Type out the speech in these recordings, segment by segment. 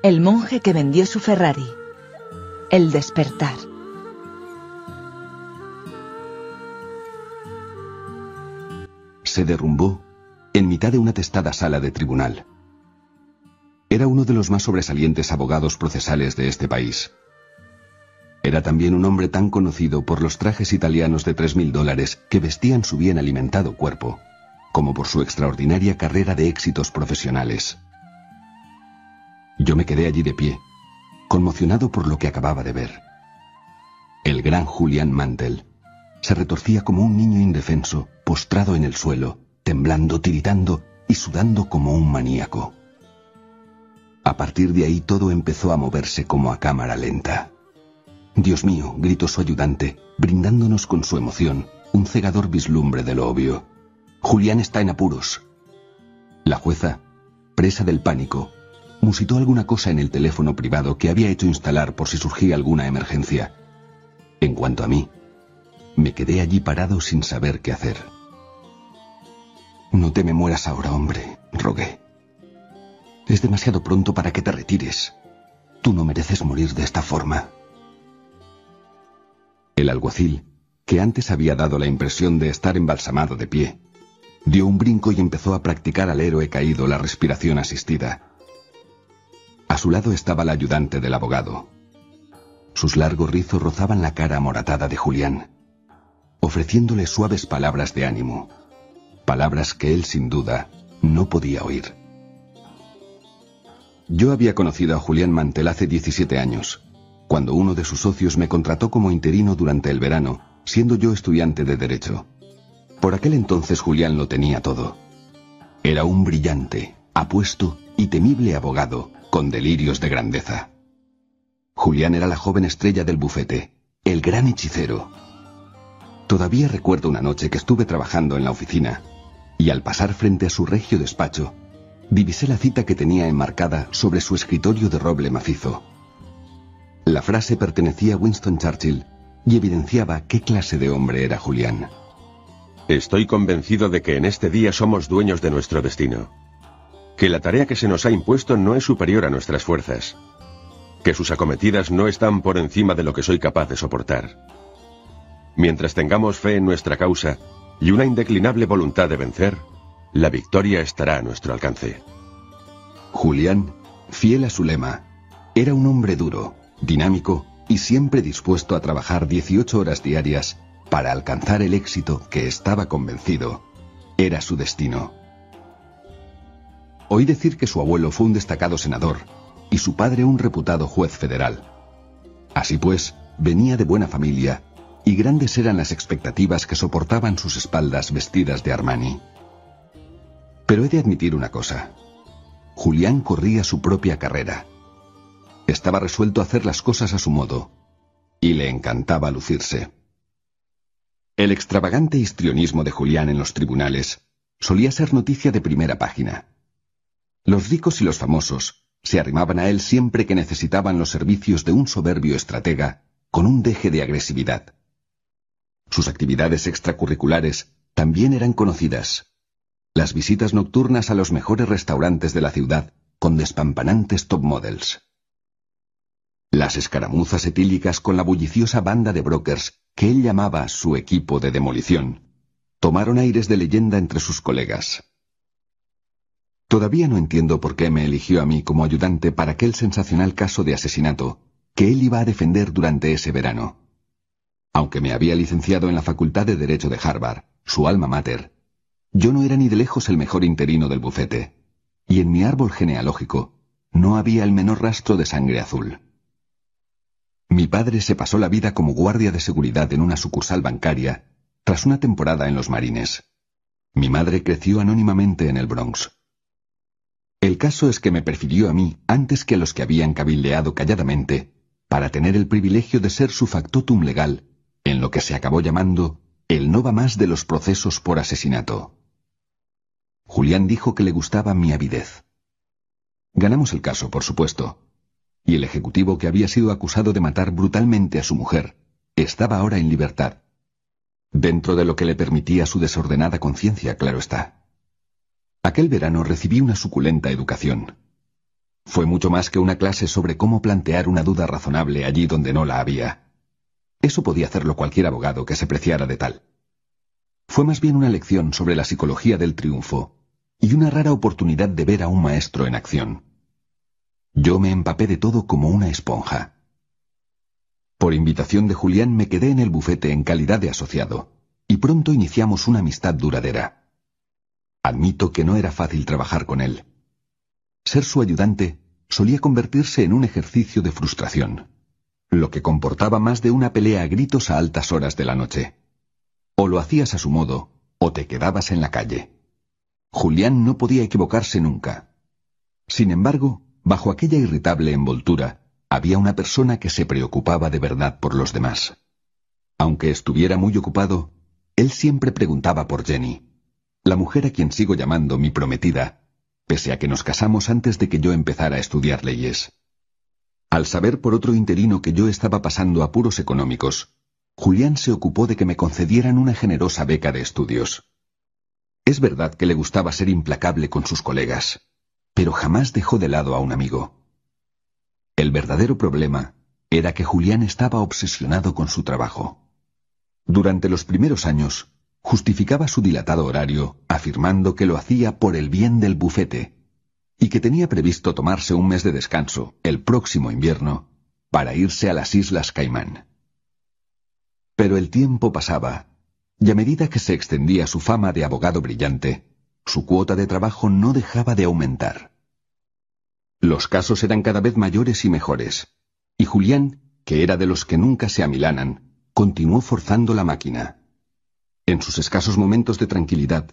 El monje que vendió su Ferrari. El despertar. Se derrumbó en mitad de una testada sala de tribunal. Era uno de los más sobresalientes abogados procesales de este país. Era también un hombre tan conocido por los trajes italianos de tres mil dólares que vestían su bien alimentado cuerpo, como por su extraordinaria carrera de éxitos profesionales. Yo me quedé allí de pie, conmocionado por lo que acababa de ver. El gran Julian Mantel se retorcía como un niño indefenso, postrado en el suelo, temblando, tiritando y sudando como un maníaco. A partir de ahí todo empezó a moverse como a cámara lenta. Dios mío, gritó su ayudante, brindándonos con su emoción un cegador vislumbre de lo obvio. Julián está en apuros. La jueza, presa del pánico, musitó alguna cosa en el teléfono privado que había hecho instalar por si surgía alguna emergencia. En cuanto a mí, me quedé allí parado sin saber qué hacer. No te me mueras ahora, hombre, rogué. Es demasiado pronto para que te retires. Tú no mereces morir de esta forma. El alguacil, que antes había dado la impresión de estar embalsamado de pie, dio un brinco y empezó a practicar al héroe caído la respiración asistida. A su lado estaba la ayudante del abogado. Sus largos rizos rozaban la cara amoratada de Julián, ofreciéndole suaves palabras de ánimo, palabras que él sin duda no podía oír. Yo había conocido a Julián Mantel hace 17 años, cuando uno de sus socios me contrató como interino durante el verano, siendo yo estudiante de Derecho. Por aquel entonces Julián lo tenía todo. Era un brillante, apuesto y temible abogado, con delirios de grandeza. Julián era la joven estrella del bufete, el gran hechicero. Todavía recuerdo una noche que estuve trabajando en la oficina, y al pasar frente a su regio despacho, divisé la cita que tenía enmarcada sobre su escritorio de roble macizo. La frase pertenecía a Winston Churchill y evidenciaba qué clase de hombre era Julián. Estoy convencido de que en este día somos dueños de nuestro destino. Que la tarea que se nos ha impuesto no es superior a nuestras fuerzas. Que sus acometidas no están por encima de lo que soy capaz de soportar. Mientras tengamos fe en nuestra causa y una indeclinable voluntad de vencer, la victoria estará a nuestro alcance. Julián, fiel a su lema, era un hombre duro, dinámico y siempre dispuesto a trabajar 18 horas diarias para alcanzar el éxito que estaba convencido era su destino. Oí decir que su abuelo fue un destacado senador y su padre un reputado juez federal. Así pues, venía de buena familia y grandes eran las expectativas que soportaban sus espaldas vestidas de Armani. Pero he de admitir una cosa. Julián corría su propia carrera. Estaba resuelto a hacer las cosas a su modo, y le encantaba lucirse. El extravagante histrionismo de Julián en los tribunales solía ser noticia de primera página. Los ricos y los famosos se arrimaban a él siempre que necesitaban los servicios de un soberbio estratega con un deje de agresividad. Sus actividades extracurriculares también eran conocidas las visitas nocturnas a los mejores restaurantes de la ciudad con despampanantes top models. Las escaramuzas etílicas con la bulliciosa banda de brokers que él llamaba su equipo de demolición tomaron aires de leyenda entre sus colegas. Todavía no entiendo por qué me eligió a mí como ayudante para aquel sensacional caso de asesinato que él iba a defender durante ese verano. Aunque me había licenciado en la Facultad de Derecho de Harvard, su alma mater, yo no era ni de lejos el mejor interino del bufete, y en mi árbol genealógico no había el menor rastro de sangre azul. Mi padre se pasó la vida como guardia de seguridad en una sucursal bancaria tras una temporada en los marines. Mi madre creció anónimamente en el Bronx. El caso es que me prefirió a mí antes que a los que habían cabildeado calladamente para tener el privilegio de ser su factotum legal en lo que se acabó llamando el no va más de los procesos por asesinato. Julián dijo que le gustaba mi avidez. Ganamos el caso, por supuesto, y el ejecutivo que había sido acusado de matar brutalmente a su mujer estaba ahora en libertad, dentro de lo que le permitía su desordenada conciencia, claro está. Aquel verano recibí una suculenta educación. Fue mucho más que una clase sobre cómo plantear una duda razonable allí donde no la había. Eso podía hacerlo cualquier abogado que se preciara de tal. Fue más bien una lección sobre la psicología del triunfo y una rara oportunidad de ver a un maestro en acción. Yo me empapé de todo como una esponja. Por invitación de Julián me quedé en el bufete en calidad de asociado, y pronto iniciamos una amistad duradera. Admito que no era fácil trabajar con él. Ser su ayudante solía convertirse en un ejercicio de frustración, lo que comportaba más de una pelea a gritos a altas horas de la noche. O lo hacías a su modo, o te quedabas en la calle. Julián no podía equivocarse nunca. Sin embargo, bajo aquella irritable envoltura, había una persona que se preocupaba de verdad por los demás. Aunque estuviera muy ocupado, él siempre preguntaba por Jenny, la mujer a quien sigo llamando mi prometida, pese a que nos casamos antes de que yo empezara a estudiar leyes. Al saber por otro interino que yo estaba pasando apuros económicos, Julián se ocupó de que me concedieran una generosa beca de estudios. Es verdad que le gustaba ser implacable con sus colegas, pero jamás dejó de lado a un amigo. El verdadero problema era que Julián estaba obsesionado con su trabajo. Durante los primeros años, justificaba su dilatado horario afirmando que lo hacía por el bien del bufete y que tenía previsto tomarse un mes de descanso el próximo invierno para irse a las Islas Caimán. Pero el tiempo pasaba, y a medida que se extendía su fama de abogado brillante, su cuota de trabajo no dejaba de aumentar. Los casos eran cada vez mayores y mejores, y Julián, que era de los que nunca se amilanan, continuó forzando la máquina. En sus escasos momentos de tranquilidad,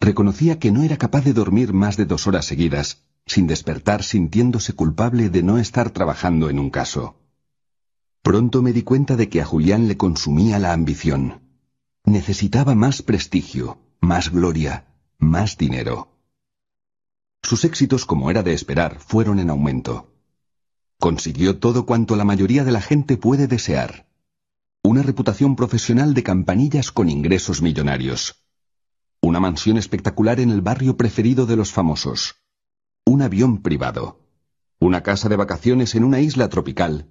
reconocía que no era capaz de dormir más de dos horas seguidas, sin despertar sintiéndose culpable de no estar trabajando en un caso. Pronto me di cuenta de que a Julián le consumía la ambición. Necesitaba más prestigio, más gloria, más dinero. Sus éxitos, como era de esperar, fueron en aumento. Consiguió todo cuanto la mayoría de la gente puede desear una reputación profesional de campanillas con ingresos millonarios, una mansión espectacular en el barrio preferido de los famosos, un avión privado, una casa de vacaciones en una isla tropical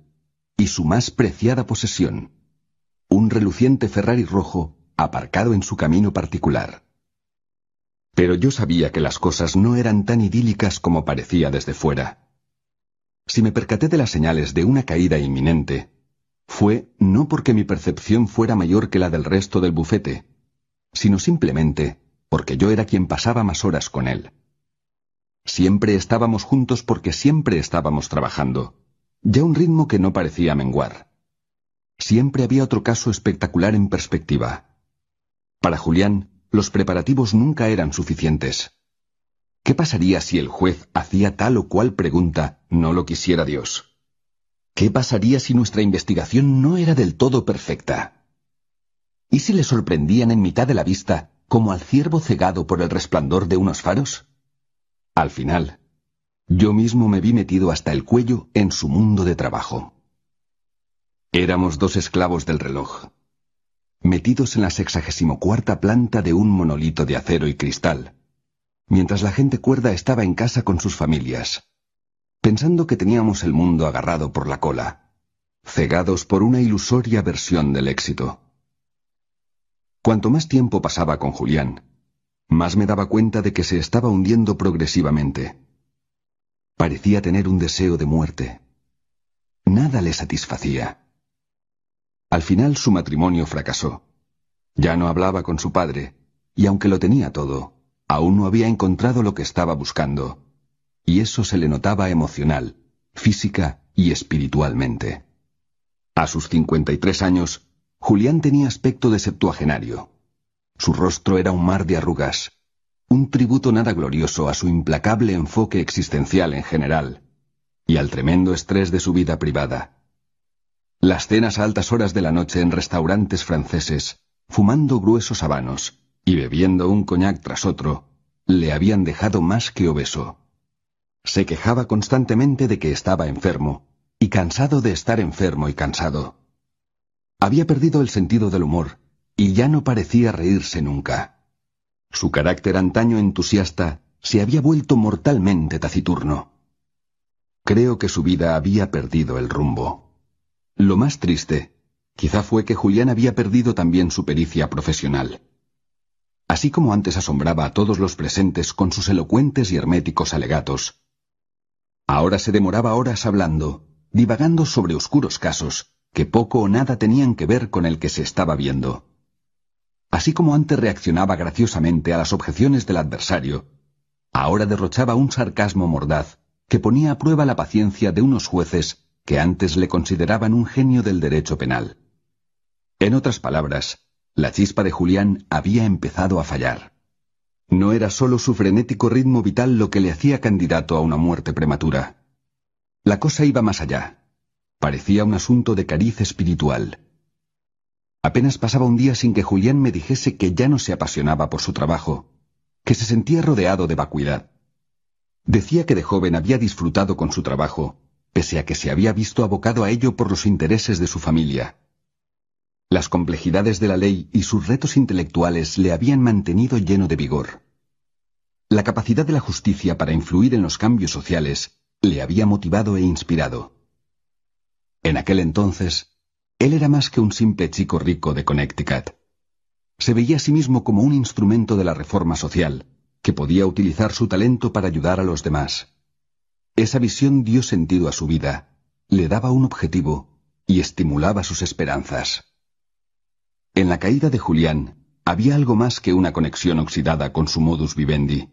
y su más preciada posesión, un reluciente Ferrari rojo aparcado en su camino particular. Pero yo sabía que las cosas no eran tan idílicas como parecía desde fuera. Si me percaté de las señales de una caída inminente, fue no porque mi percepción fuera mayor que la del resto del bufete, sino simplemente porque yo era quien pasaba más horas con él. Siempre estábamos juntos porque siempre estábamos trabajando, ya un ritmo que no parecía menguar. Siempre había otro caso espectacular en perspectiva. Para Julián, los preparativos nunca eran suficientes. ¿Qué pasaría si el juez hacía tal o cual pregunta, no lo quisiera Dios? ¿Qué pasaría si nuestra investigación no era del todo perfecta? ¿Y si le sorprendían en mitad de la vista como al ciervo cegado por el resplandor de unos faros? Al final, yo mismo me vi metido hasta el cuello en su mundo de trabajo. Éramos dos esclavos del reloj, metidos en la sexagésimo cuarta planta de un monolito de acero y cristal, mientras la gente cuerda estaba en casa con sus familias, pensando que teníamos el mundo agarrado por la cola, cegados por una ilusoria versión del éxito. Cuanto más tiempo pasaba con Julián, más me daba cuenta de que se estaba hundiendo progresivamente. Parecía tener un deseo de muerte. Nada le satisfacía. Al final su matrimonio fracasó. Ya no hablaba con su padre, y aunque lo tenía todo, aún no había encontrado lo que estaba buscando y eso se le notaba emocional, física y espiritualmente. A sus 53 años, Julián tenía aspecto de septuagenario. Su rostro era un mar de arrugas, un tributo nada glorioso a su implacable enfoque existencial en general y al tremendo estrés de su vida privada. Las cenas a altas horas de la noche en restaurantes franceses, fumando gruesos habanos y bebiendo un coñac tras otro, le habían dejado más que obeso. Se quejaba constantemente de que estaba enfermo, y cansado de estar enfermo y cansado. Había perdido el sentido del humor, y ya no parecía reírse nunca. Su carácter antaño entusiasta se había vuelto mortalmente taciturno. Creo que su vida había perdido el rumbo. Lo más triste, quizá fue que Julián había perdido también su pericia profesional. Así como antes asombraba a todos los presentes con sus elocuentes y herméticos alegatos, ahora se demoraba horas hablando, divagando sobre oscuros casos que poco o nada tenían que ver con el que se estaba viendo. Así como antes reaccionaba graciosamente a las objeciones del adversario, ahora derrochaba un sarcasmo mordaz que ponía a prueba la paciencia de unos jueces que antes le consideraban un genio del derecho penal. En otras palabras, la chispa de Julián había empezado a fallar. No era solo su frenético ritmo vital lo que le hacía candidato a una muerte prematura. La cosa iba más allá. Parecía un asunto de cariz espiritual. Apenas pasaba un día sin que Julián me dijese que ya no se apasionaba por su trabajo, que se sentía rodeado de vacuidad. Decía que de joven había disfrutado con su trabajo, pese a que se había visto abocado a ello por los intereses de su familia. Las complejidades de la ley y sus retos intelectuales le habían mantenido lleno de vigor. La capacidad de la justicia para influir en los cambios sociales le había motivado e inspirado. En aquel entonces, él era más que un simple chico rico de Connecticut. Se veía a sí mismo como un instrumento de la reforma social, que podía utilizar su talento para ayudar a los demás. Esa visión dio sentido a su vida, le daba un objetivo y estimulaba sus esperanzas. En la caída de Julián había algo más que una conexión oxidada con su modus vivendi.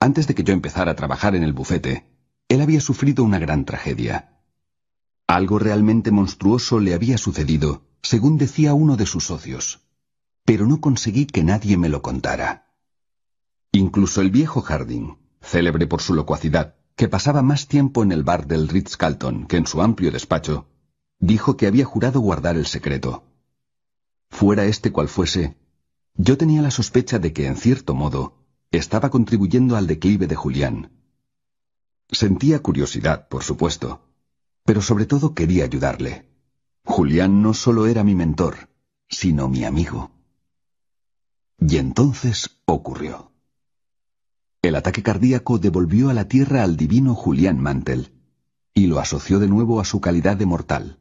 Antes de que yo empezara a trabajar en el bufete, él había sufrido una gran tragedia. Algo realmente monstruoso le había sucedido, según decía uno de sus socios, pero no conseguí que nadie me lo contara. Incluso el viejo Harding, célebre por su locuacidad, que pasaba más tiempo en el bar del Ritz-Carlton que en su amplio despacho, dijo que había jurado guardar el secreto. Fuera este cual fuese, yo tenía la sospecha de que, en cierto modo, estaba contribuyendo al declive de Julián. Sentía curiosidad, por supuesto, pero sobre todo quería ayudarle. Julián no solo era mi mentor, sino mi amigo. Y entonces ocurrió. El ataque cardíaco devolvió a la tierra al divino Julián Mantel y lo asoció de nuevo a su calidad de mortal.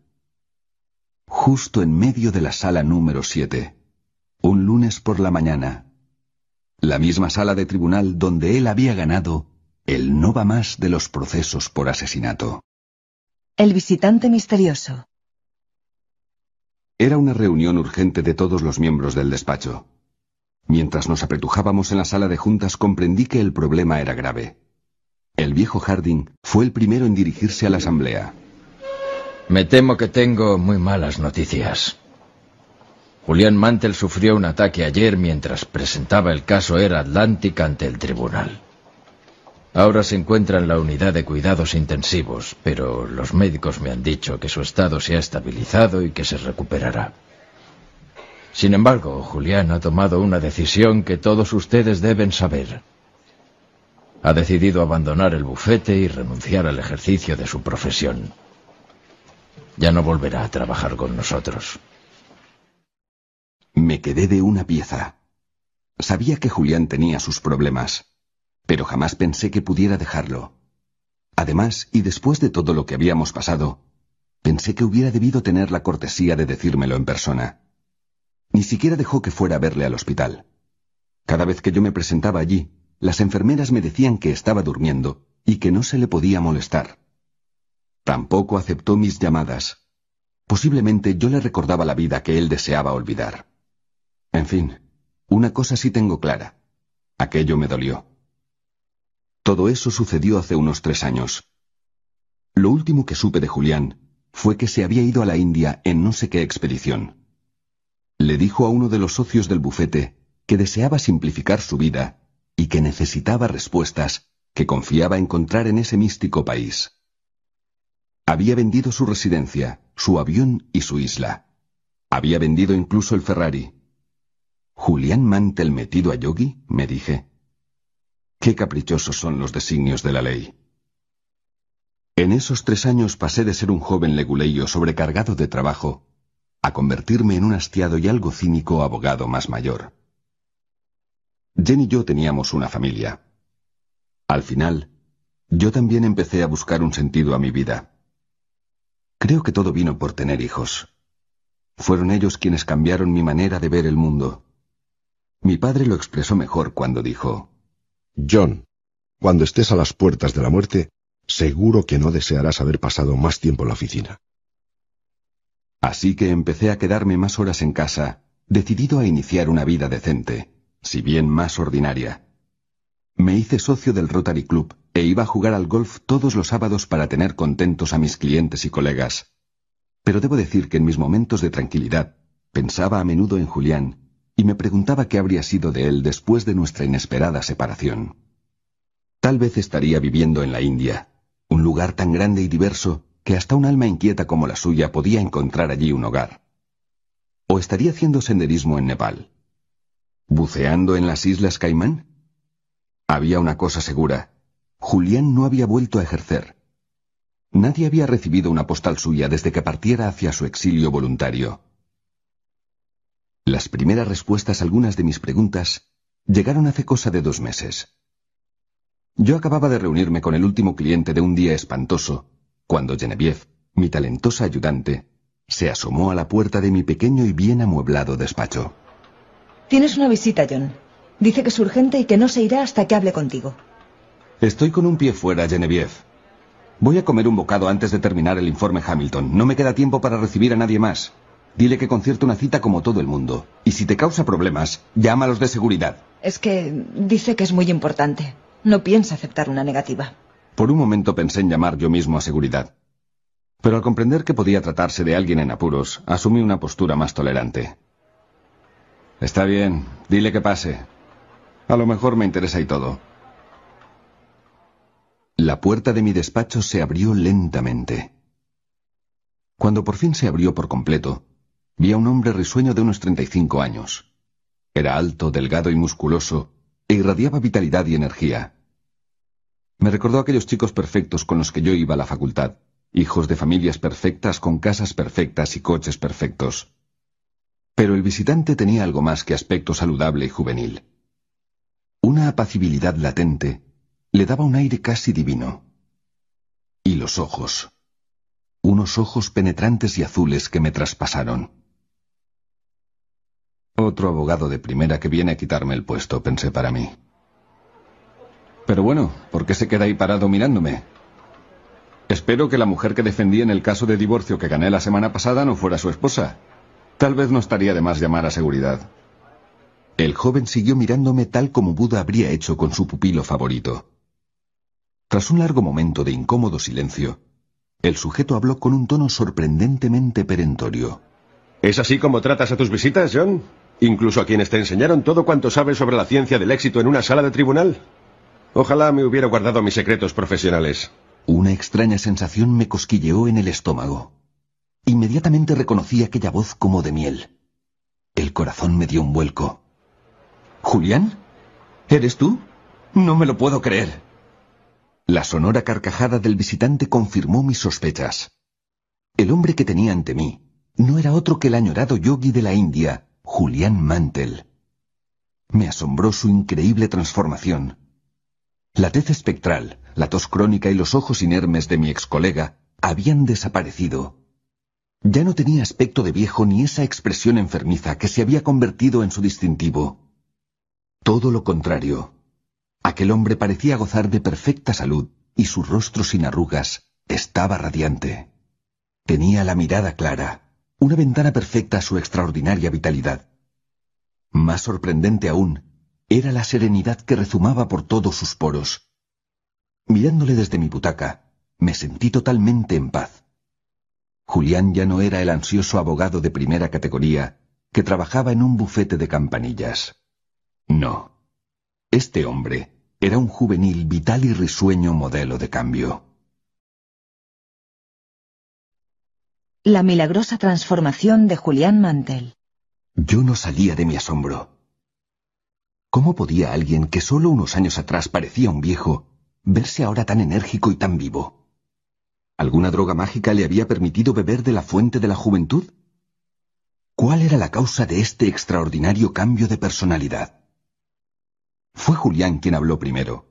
Justo en medio de la sala número 7, un lunes por la mañana, la misma sala de tribunal donde él había ganado el no va más de los procesos por asesinato. El visitante misterioso. Era una reunión urgente de todos los miembros del despacho. Mientras nos apretujábamos en la sala de juntas comprendí que el problema era grave. El viejo Harding fue el primero en dirigirse a la asamblea. Me temo que tengo muy malas noticias. Julián Mantel sufrió un ataque ayer mientras presentaba el caso Era Atlantic ante el tribunal. Ahora se encuentra en la unidad de cuidados intensivos, pero los médicos me han dicho que su estado se ha estabilizado y que se recuperará. Sin embargo, Julián ha tomado una decisión que todos ustedes deben saber. Ha decidido abandonar el bufete y renunciar al ejercicio de su profesión. Ya no volverá a trabajar con nosotros. Me quedé de una pieza. Sabía que Julián tenía sus problemas, pero jamás pensé que pudiera dejarlo. Además, y después de todo lo que habíamos pasado, pensé que hubiera debido tener la cortesía de decírmelo en persona. Ni siquiera dejó que fuera a verle al hospital. Cada vez que yo me presentaba allí, las enfermeras me decían que estaba durmiendo y que no se le podía molestar. Tampoco aceptó mis llamadas. Posiblemente yo le recordaba la vida que él deseaba olvidar. En fin, una cosa sí tengo clara. Aquello me dolió. Todo eso sucedió hace unos tres años. Lo último que supe de Julián fue que se había ido a la India en no sé qué expedición. Le dijo a uno de los socios del bufete que deseaba simplificar su vida y que necesitaba respuestas que confiaba encontrar en ese místico país. Había vendido su residencia, su avión y su isla. Había vendido incluso el Ferrari. ¿Julián Mantel metido a Yogi? me dije. Qué caprichosos son los designios de la ley. En esos tres años pasé de ser un joven leguleyo sobrecargado de trabajo a convertirme en un hastiado y algo cínico abogado más mayor. Jen y yo teníamos una familia. Al final, Yo también empecé a buscar un sentido a mi vida. Creo que todo vino por tener hijos. Fueron ellos quienes cambiaron mi manera de ver el mundo. Mi padre lo expresó mejor cuando dijo, John, cuando estés a las puertas de la muerte, seguro que no desearás haber pasado más tiempo en la oficina. Así que empecé a quedarme más horas en casa, decidido a iniciar una vida decente, si bien más ordinaria. Me hice socio del Rotary Club e iba a jugar al golf todos los sábados para tener contentos a mis clientes y colegas. Pero debo decir que en mis momentos de tranquilidad pensaba a menudo en Julián y me preguntaba qué habría sido de él después de nuestra inesperada separación. Tal vez estaría viviendo en la India, un lugar tan grande y diverso que hasta un alma inquieta como la suya podía encontrar allí un hogar. O estaría haciendo senderismo en Nepal. ¿Buceando en las Islas Caimán? Había una cosa segura. Julián no había vuelto a ejercer. Nadie había recibido una postal suya desde que partiera hacia su exilio voluntario. Las primeras respuestas a algunas de mis preguntas llegaron hace cosa de dos meses. Yo acababa de reunirme con el último cliente de un día espantoso, cuando Genevieve, mi talentosa ayudante, se asomó a la puerta de mi pequeño y bien amueblado despacho. Tienes una visita, John. Dice que es urgente y que no se irá hasta que hable contigo. Estoy con un pie fuera, Genevieve. Voy a comer un bocado antes de terminar el informe Hamilton. No me queda tiempo para recibir a nadie más. Dile que concierto una cita como todo el mundo. Y si te causa problemas, llama a los de seguridad. Es que dice que es muy importante. No piensa aceptar una negativa. Por un momento pensé en llamar yo mismo a seguridad. Pero al comprender que podía tratarse de alguien en apuros, asumí una postura más tolerante. Está bien, dile que pase. A lo mejor me interesa y todo. La puerta de mi despacho se abrió lentamente. Cuando por fin se abrió por completo, vi a un hombre risueño de unos 35 años. Era alto, delgado y musculoso, e irradiaba vitalidad y energía. Me recordó a aquellos chicos perfectos con los que yo iba a la facultad, hijos de familias perfectas con casas perfectas y coches perfectos. Pero el visitante tenía algo más que aspecto saludable y juvenil. Una apacibilidad latente le daba un aire casi divino. Y los ojos. Unos ojos penetrantes y azules que me traspasaron. Otro abogado de primera que viene a quitarme el puesto, pensé para mí. Pero bueno, ¿por qué se queda ahí parado mirándome? Espero que la mujer que defendí en el caso de divorcio que gané la semana pasada no fuera su esposa. Tal vez no estaría de más llamar a seguridad. El joven siguió mirándome tal como Buda habría hecho con su pupilo favorito. Tras un largo momento de incómodo silencio, el sujeto habló con un tono sorprendentemente perentorio. ¿Es así como tratas a tus visitas, John? ¿Incluso a quienes te enseñaron todo cuanto sabes sobre la ciencia del éxito en una sala de tribunal? Ojalá me hubiera guardado mis secretos profesionales. Una extraña sensación me cosquilleó en el estómago. Inmediatamente reconocí aquella voz como de miel. El corazón me dio un vuelco. ¿Julián? ¿Eres tú? No me lo puedo creer. La sonora carcajada del visitante confirmó mis sospechas. El hombre que tenía ante mí no era otro que el añorado yogi de la India, Julián Mantel. Me asombró su increíble transformación. La tez espectral, la tos crónica y los ojos inermes de mi ex colega habían desaparecido. Ya no tenía aspecto de viejo ni esa expresión enfermiza que se había convertido en su distintivo. Todo lo contrario. Aquel hombre parecía gozar de perfecta salud y su rostro sin arrugas estaba radiante. Tenía la mirada clara, una ventana perfecta a su extraordinaria vitalidad. Más sorprendente aún era la serenidad que rezumaba por todos sus poros. Mirándole desde mi butaca, me sentí totalmente en paz. Julián ya no era el ansioso abogado de primera categoría que trabajaba en un bufete de campanillas. No. Este hombre era un juvenil, vital y risueño modelo de cambio. La milagrosa transformación de Julián Mantel. Yo no salía de mi asombro. ¿Cómo podía alguien que solo unos años atrás parecía un viejo verse ahora tan enérgico y tan vivo? ¿Alguna droga mágica le había permitido beber de la fuente de la juventud? ¿Cuál era la causa de este extraordinario cambio de personalidad? Fue Julián quien habló primero.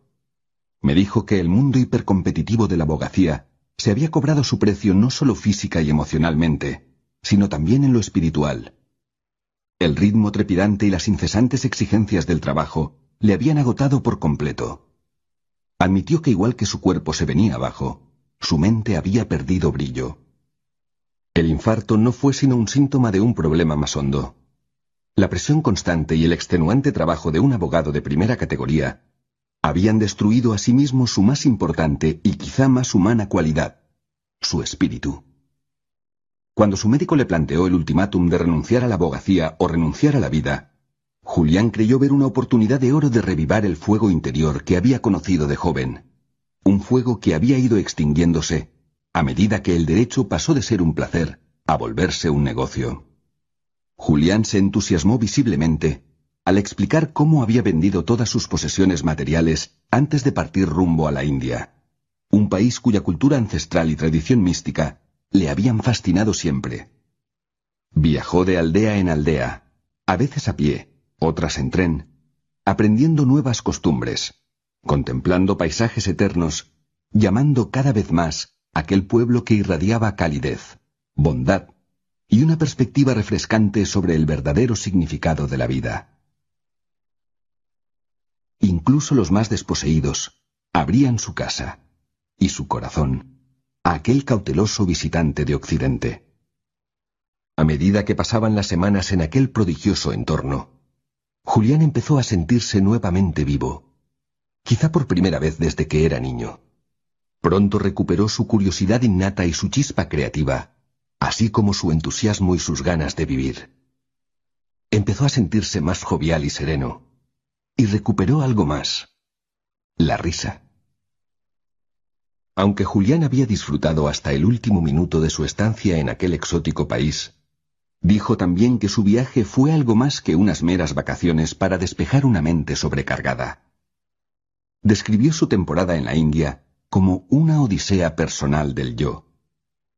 Me dijo que el mundo hipercompetitivo de la abogacía se había cobrado su precio no solo física y emocionalmente, sino también en lo espiritual. El ritmo trepidante y las incesantes exigencias del trabajo le habían agotado por completo. Admitió que igual que su cuerpo se venía abajo, su mente había perdido brillo. El infarto no fue sino un síntoma de un problema más hondo. La presión constante y el extenuante trabajo de un abogado de primera categoría habían destruido a sí mismo su más importante y quizá más humana cualidad, su espíritu. Cuando su médico le planteó el ultimátum de renunciar a la abogacía o renunciar a la vida, Julián creyó ver una oportunidad de oro de revivar el fuego interior que había conocido de joven, un fuego que había ido extinguiéndose a medida que el derecho pasó de ser un placer a volverse un negocio. Julián se entusiasmó visiblemente al explicar cómo había vendido todas sus posesiones materiales antes de partir rumbo a la India, un país cuya cultura ancestral y tradición mística le habían fascinado siempre. Viajó de aldea en aldea, a veces a pie, otras en tren, aprendiendo nuevas costumbres, contemplando paisajes eternos, llamando cada vez más aquel pueblo que irradiaba calidez, bondad y una perspectiva refrescante sobre el verdadero significado de la vida. Incluso los más desposeídos abrían su casa y su corazón a aquel cauteloso visitante de Occidente. A medida que pasaban las semanas en aquel prodigioso entorno, Julián empezó a sentirse nuevamente vivo, quizá por primera vez desde que era niño. Pronto recuperó su curiosidad innata y su chispa creativa, así como su entusiasmo y sus ganas de vivir. Empezó a sentirse más jovial y sereno, y recuperó algo más, la risa. Aunque Julián había disfrutado hasta el último minuto de su estancia en aquel exótico país, dijo también que su viaje fue algo más que unas meras vacaciones para despejar una mente sobrecargada. Describió su temporada en la India como una odisea personal del yo,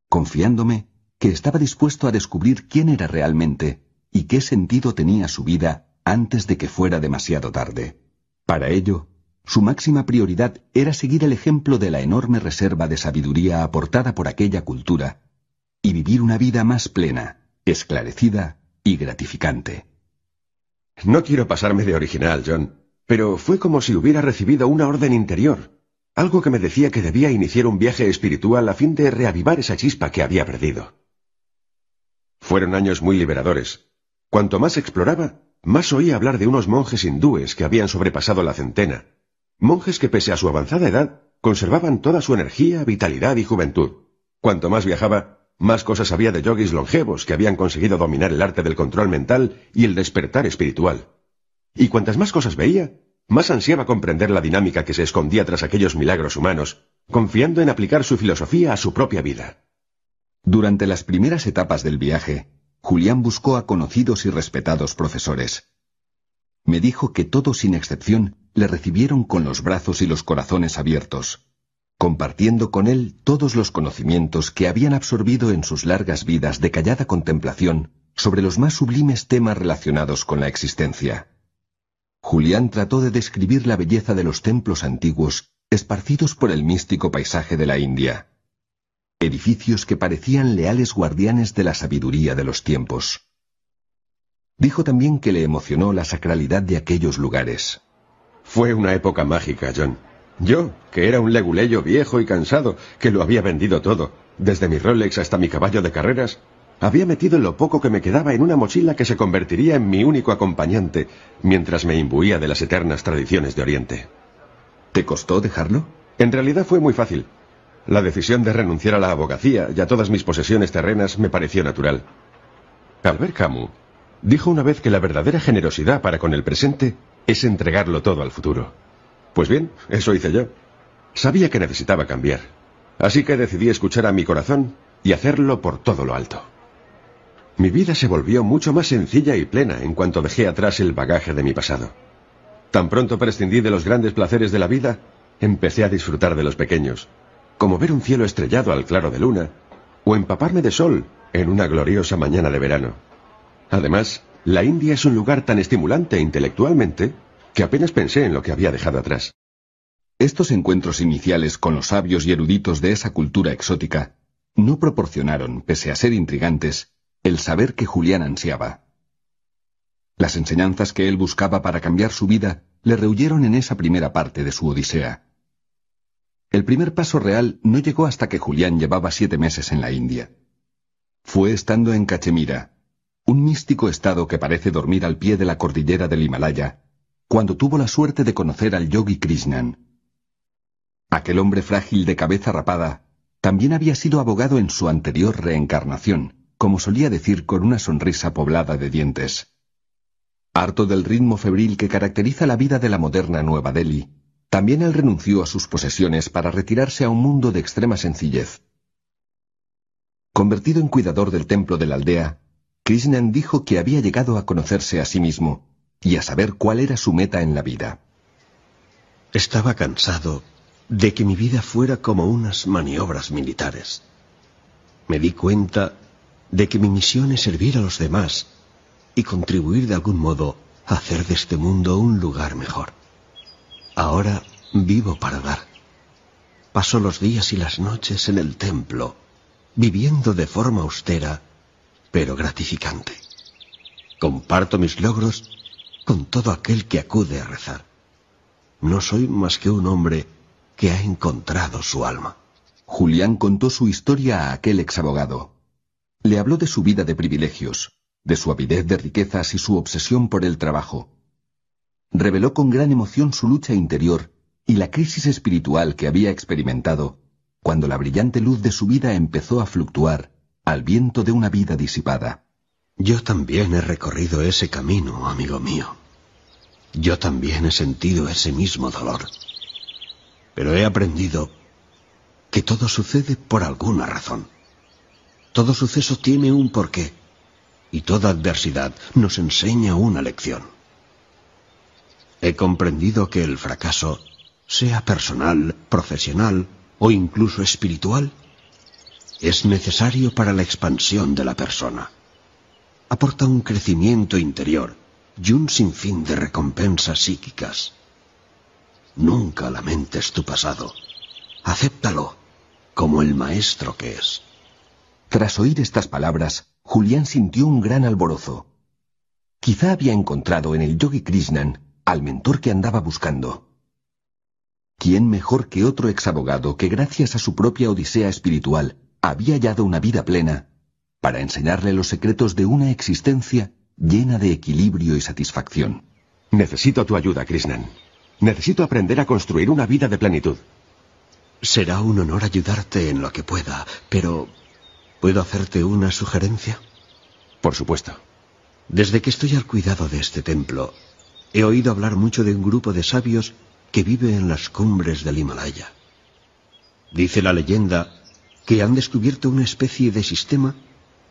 confiándome que estaba dispuesto a descubrir quién era realmente y qué sentido tenía su vida antes de que fuera demasiado tarde. Para ello, su máxima prioridad era seguir el ejemplo de la enorme reserva de sabiduría aportada por aquella cultura y vivir una vida más plena, esclarecida y gratificante. No quiero pasarme de original, John, pero fue como si hubiera recibido una orden interior, algo que me decía que debía iniciar un viaje espiritual a fin de reavivar esa chispa que había perdido. Fueron años muy liberadores. Cuanto más exploraba, más oía hablar de unos monjes hindúes que habían sobrepasado la centena, Monjes que pese a su avanzada edad, conservaban toda su energía, vitalidad y juventud. Cuanto más viajaba, más cosas había de yogis longevos que habían conseguido dominar el arte del control mental y el despertar espiritual. Y cuantas más cosas veía, más ansiaba comprender la dinámica que se escondía tras aquellos milagros humanos, confiando en aplicar su filosofía a su propia vida. Durante las primeras etapas del viaje, Julián buscó a conocidos y respetados profesores. Me dijo que todos sin excepción le recibieron con los brazos y los corazones abiertos, compartiendo con él todos los conocimientos que habían absorbido en sus largas vidas de callada contemplación sobre los más sublimes temas relacionados con la existencia. Julián trató de describir la belleza de los templos antiguos esparcidos por el místico paisaje de la India, edificios que parecían leales guardianes de la sabiduría de los tiempos. Dijo también que le emocionó la sacralidad de aquellos lugares. Fue una época mágica, John. Yo, que era un leguleyo viejo y cansado, que lo había vendido todo, desde mi Rolex hasta mi caballo de carreras, había metido lo poco que me quedaba en una mochila que se convertiría en mi único acompañante, mientras me imbuía de las eternas tradiciones de Oriente. ¿Te costó dejarlo? En realidad fue muy fácil. La decisión de renunciar a la abogacía y a todas mis posesiones terrenas me pareció natural. Albert Camus dijo una vez que la verdadera generosidad para con el presente es entregarlo todo al futuro. Pues bien, eso hice yo. Sabía que necesitaba cambiar. Así que decidí escuchar a mi corazón y hacerlo por todo lo alto. Mi vida se volvió mucho más sencilla y plena en cuanto dejé atrás el bagaje de mi pasado. Tan pronto prescindí de los grandes placeres de la vida, empecé a disfrutar de los pequeños, como ver un cielo estrellado al claro de luna, o empaparme de sol en una gloriosa mañana de verano. Además, la India es un lugar tan estimulante intelectualmente que apenas pensé en lo que había dejado atrás. Estos encuentros iniciales con los sabios y eruditos de esa cultura exótica no proporcionaron, pese a ser intrigantes, el saber que Julián ansiaba. Las enseñanzas que él buscaba para cambiar su vida le rehuyeron en esa primera parte de su Odisea. El primer paso real no llegó hasta que Julián llevaba siete meses en la India. Fue estando en Cachemira, un místico estado que parece dormir al pie de la cordillera del Himalaya, cuando tuvo la suerte de conocer al yogi Krishnan. Aquel hombre frágil de cabeza rapada también había sido abogado en su anterior reencarnación, como solía decir con una sonrisa poblada de dientes. Harto del ritmo febril que caracteriza la vida de la moderna Nueva Delhi, también él renunció a sus posesiones para retirarse a un mundo de extrema sencillez. Convertido en cuidador del templo de la aldea, Krishnan dijo que había llegado a conocerse a sí mismo y a saber cuál era su meta en la vida. Estaba cansado de que mi vida fuera como unas maniobras militares. Me di cuenta de que mi misión es servir a los demás y contribuir de algún modo a hacer de este mundo un lugar mejor. Ahora vivo para dar. Paso los días y las noches en el templo, viviendo de forma austera, pero gratificante. Comparto mis logros con todo aquel que acude a rezar. No soy más que un hombre que ha encontrado su alma. Julián contó su historia a aquel exabogado. Le habló de su vida de privilegios, de su avidez de riquezas y su obsesión por el trabajo. Reveló con gran emoción su lucha interior y la crisis espiritual que había experimentado cuando la brillante luz de su vida empezó a fluctuar al viento de una vida disipada. Yo también he recorrido ese camino, amigo mío. Yo también he sentido ese mismo dolor pero he aprendido que todo sucede por alguna razón. Todo suceso tiene un porqué y toda adversidad nos enseña una lección. He comprendido que el fracaso, sea personal, profesional o incluso espiritual, es necesario para la expansión de la persona. Aporta un crecimiento interior y un sinfín de recompensas psíquicas. Nunca lamentes tu pasado. Acéptalo como el maestro que es. Tras oír estas palabras, Julián sintió un gran alborozo. Quizá había encontrado en el yogi Krishnan al mentor que andaba buscando. ¿Quién mejor que otro exabogado que gracias a su propia odisea espiritual había hallado una vida plena para enseñarle los secretos de una existencia llena de equilibrio y satisfacción? Necesito tu ayuda, Krishnan. Necesito aprender a construir una vida de plenitud. Será un honor ayudarte en lo que pueda, pero ¿puedo hacerte una sugerencia? Por supuesto. Desde que estoy al cuidado de este templo, he oído hablar mucho de un grupo de sabios que vive en las cumbres del Himalaya. Dice la leyenda que han descubierto una especie de sistema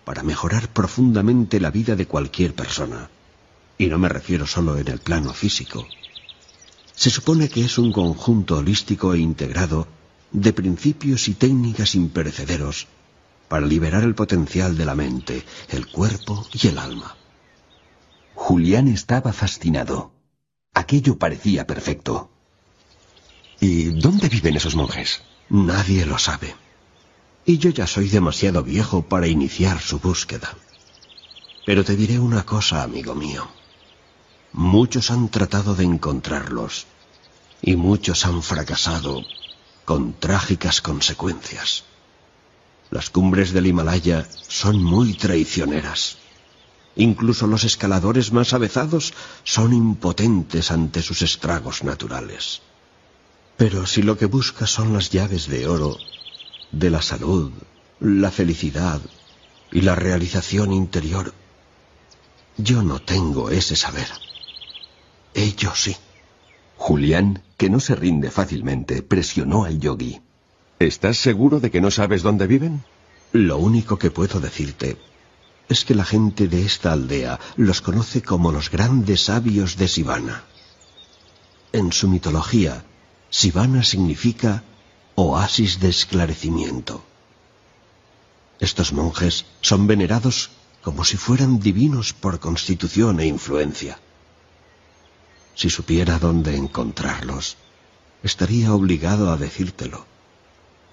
para mejorar profundamente la vida de cualquier persona. Y no me refiero solo en el plano físico, se supone que es un conjunto holístico e integrado de principios y técnicas imperecederos para liberar el potencial de la mente, el cuerpo y el alma. Julián estaba fascinado. Aquello parecía perfecto. ¿Y dónde viven esos monjes? Nadie lo sabe. Y yo ya soy demasiado viejo para iniciar su búsqueda. Pero te diré una cosa, amigo mío. Muchos han tratado de encontrarlos y muchos han fracasado con trágicas consecuencias. Las cumbres del Himalaya son muy traicioneras. Incluso los escaladores más avezados son impotentes ante sus estragos naturales. Pero si lo que buscas son las llaves de oro, de la salud, la felicidad y la realización interior, yo no tengo ese saber. Ellos sí. Julián, que no se rinde fácilmente, presionó al yogi. ¿Estás seguro de que no sabes dónde viven? Lo único que puedo decirte es que la gente de esta aldea los conoce como los grandes sabios de Sivana. En su mitología, Sivana significa oasis de esclarecimiento. Estos monjes son venerados como si fueran divinos por constitución e influencia. Si supiera dónde encontrarlos, estaría obligado a decírtelo.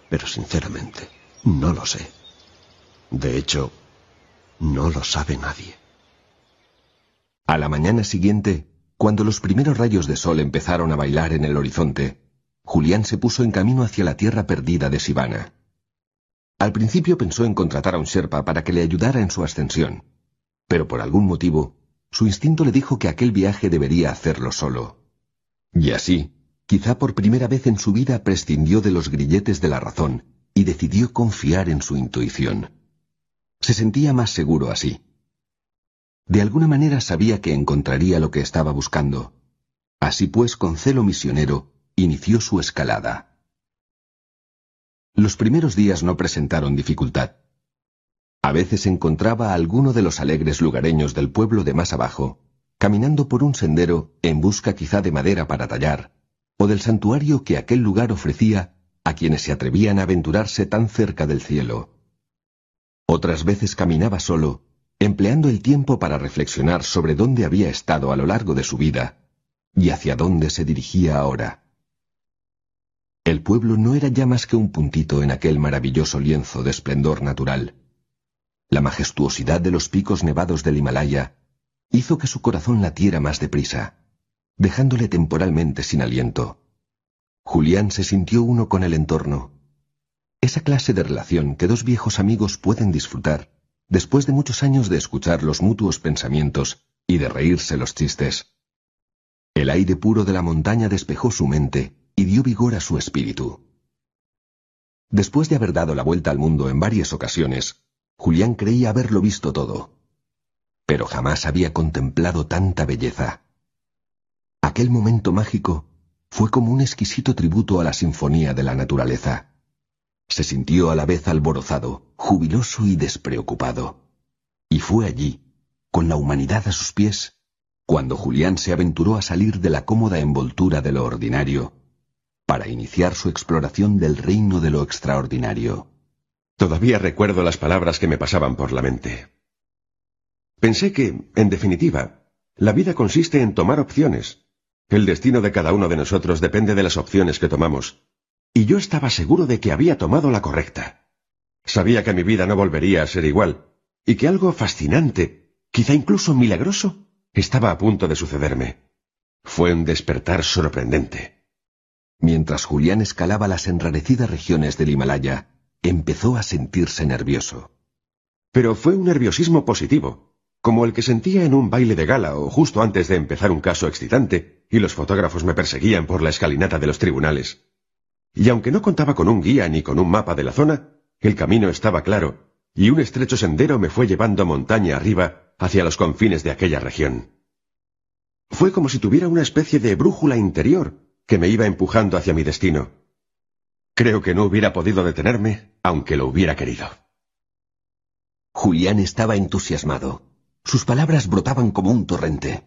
Pero sinceramente, no lo sé. De hecho, no lo sabe nadie. A la mañana siguiente, cuando los primeros rayos de sol empezaron a bailar en el horizonte, Julián se puso en camino hacia la tierra perdida de Sivana. Al principio pensó en contratar a un Sherpa para que le ayudara en su ascensión, pero por algún motivo, su instinto le dijo que aquel viaje debería hacerlo solo. Y así, quizá por primera vez en su vida prescindió de los grilletes de la razón y decidió confiar en su intuición. Se sentía más seguro así. De alguna manera sabía que encontraría lo que estaba buscando. Así pues, con celo misionero, inició su escalada. Los primeros días no presentaron dificultad. A veces encontraba a alguno de los alegres lugareños del pueblo de más abajo, caminando por un sendero en busca quizá de madera para tallar, o del santuario que aquel lugar ofrecía a quienes se atrevían a aventurarse tan cerca del cielo. Otras veces caminaba solo, empleando el tiempo para reflexionar sobre dónde había estado a lo largo de su vida y hacia dónde se dirigía ahora. El pueblo no era ya más que un puntito en aquel maravilloso lienzo de esplendor natural. La majestuosidad de los picos nevados del Himalaya hizo que su corazón latiera más deprisa, dejándole temporalmente sin aliento. Julián se sintió uno con el entorno. Esa clase de relación que dos viejos amigos pueden disfrutar después de muchos años de escuchar los mutuos pensamientos y de reírse los chistes. El aire puro de la montaña despejó su mente y dio vigor a su espíritu. Después de haber dado la vuelta al mundo en varias ocasiones, Julián creía haberlo visto todo. Pero jamás había contemplado tanta belleza. Aquel momento mágico fue como un exquisito tributo a la sinfonía de la naturaleza. Se sintió a la vez alborozado, jubiloso y despreocupado. Y fue allí, con la humanidad a sus pies, cuando Julián se aventuró a salir de la cómoda envoltura de lo ordinario, para iniciar su exploración del reino de lo extraordinario. Todavía recuerdo las palabras que me pasaban por la mente. Pensé que, en definitiva, la vida consiste en tomar opciones. El destino de cada uno de nosotros depende de las opciones que tomamos, y yo estaba seguro de que había tomado la correcta. Sabía que mi vida no volvería a ser igual, y que algo fascinante, quizá incluso milagroso, estaba a punto de sucederme. Fue un despertar sorprendente. Mientras Julián escalaba las enrarecidas regiones del Himalaya, empezó a sentirse nervioso. Pero fue un nerviosismo positivo, como el que sentía en un baile de gala o justo antes de empezar un caso excitante, y los fotógrafos me perseguían por la escalinata de los tribunales. Y aunque no contaba con un guía ni con un mapa de la zona, el camino estaba claro, y un estrecho sendero me fue llevando montaña arriba hacia los confines de aquella región. Fue como si tuviera una especie de brújula interior que me iba empujando hacia mi destino. Creo que no hubiera podido detenerme, aunque lo hubiera querido. Julián estaba entusiasmado. Sus palabras brotaban como un torrente.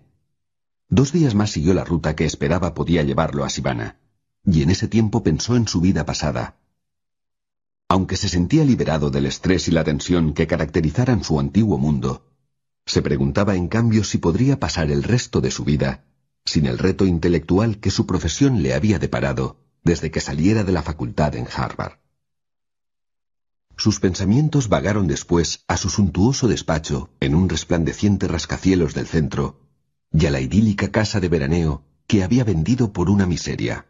Dos días más siguió la ruta que esperaba podía llevarlo a Sivana y en ese tiempo pensó en su vida pasada. Aunque se sentía liberado del estrés y la tensión que caracterizaran su antiguo mundo, se preguntaba en cambio si podría pasar el resto de su vida sin el reto intelectual que su profesión le había deparado desde que saliera de la facultad en Harvard. Sus pensamientos vagaron después a su suntuoso despacho en un resplandeciente rascacielos del centro y a la idílica casa de veraneo que había vendido por una miseria.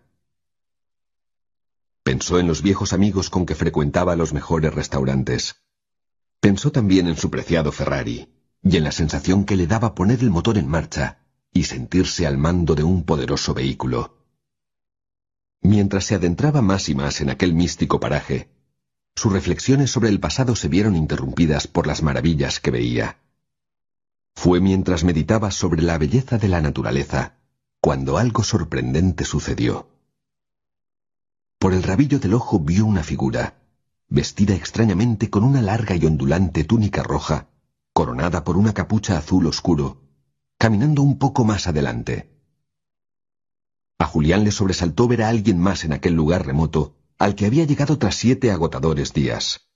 Pensó en los viejos amigos con que frecuentaba los mejores restaurantes. Pensó también en su preciado Ferrari y en la sensación que le daba poner el motor en marcha y sentirse al mando de un poderoso vehículo. Mientras se adentraba más y más en aquel místico paraje, sus reflexiones sobre el pasado se vieron interrumpidas por las maravillas que veía. Fue mientras meditaba sobre la belleza de la naturaleza cuando algo sorprendente sucedió. Por el rabillo del ojo vio una figura, vestida extrañamente con una larga y ondulante túnica roja, coronada por una capucha azul oscuro, caminando un poco más adelante. A Julián le sobresaltó ver a alguien más en aquel lugar remoto al que había llegado tras siete agotadores días.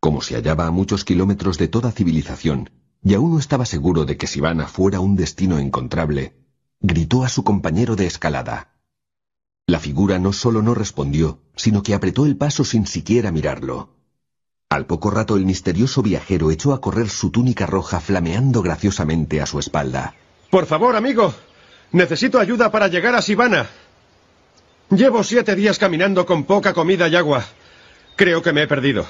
Como se hallaba a muchos kilómetros de toda civilización, y aún no estaba seguro de que Sivana fuera un destino encontrable, gritó a su compañero de escalada. La figura no solo no respondió, sino que apretó el paso sin siquiera mirarlo. Al poco rato el misterioso viajero echó a correr su túnica roja flameando graciosamente a su espalda. Por favor, amigo. Necesito ayuda para llegar a Sivana. Llevo siete días caminando con poca comida y agua. Creo que me he perdido.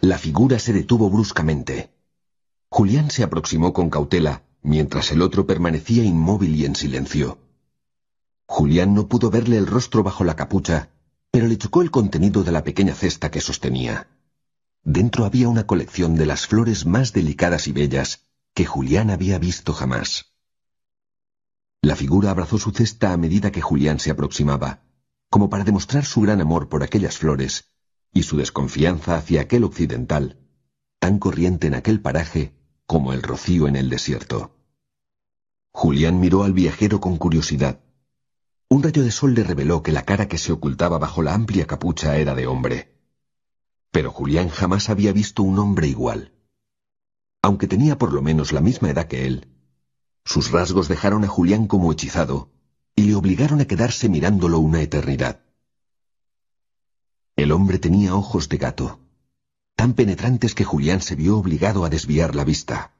La figura se detuvo bruscamente. Julián se aproximó con cautela, mientras el otro permanecía inmóvil y en silencio. Julián no pudo verle el rostro bajo la capucha, pero le chocó el contenido de la pequeña cesta que sostenía. Dentro había una colección de las flores más delicadas y bellas que Julián había visto jamás. La figura abrazó su cesta a medida que Julián se aproximaba, como para demostrar su gran amor por aquellas flores y su desconfianza hacia aquel occidental, tan corriente en aquel paraje como el rocío en el desierto. Julián miró al viajero con curiosidad. Un rayo de sol le reveló que la cara que se ocultaba bajo la amplia capucha era de hombre. Pero Julián jamás había visto un hombre igual. Aunque tenía por lo menos la misma edad que él, sus rasgos dejaron a Julián como hechizado y le obligaron a quedarse mirándolo una eternidad. El hombre tenía ojos de gato, tan penetrantes que Julián se vio obligado a desviar la vista.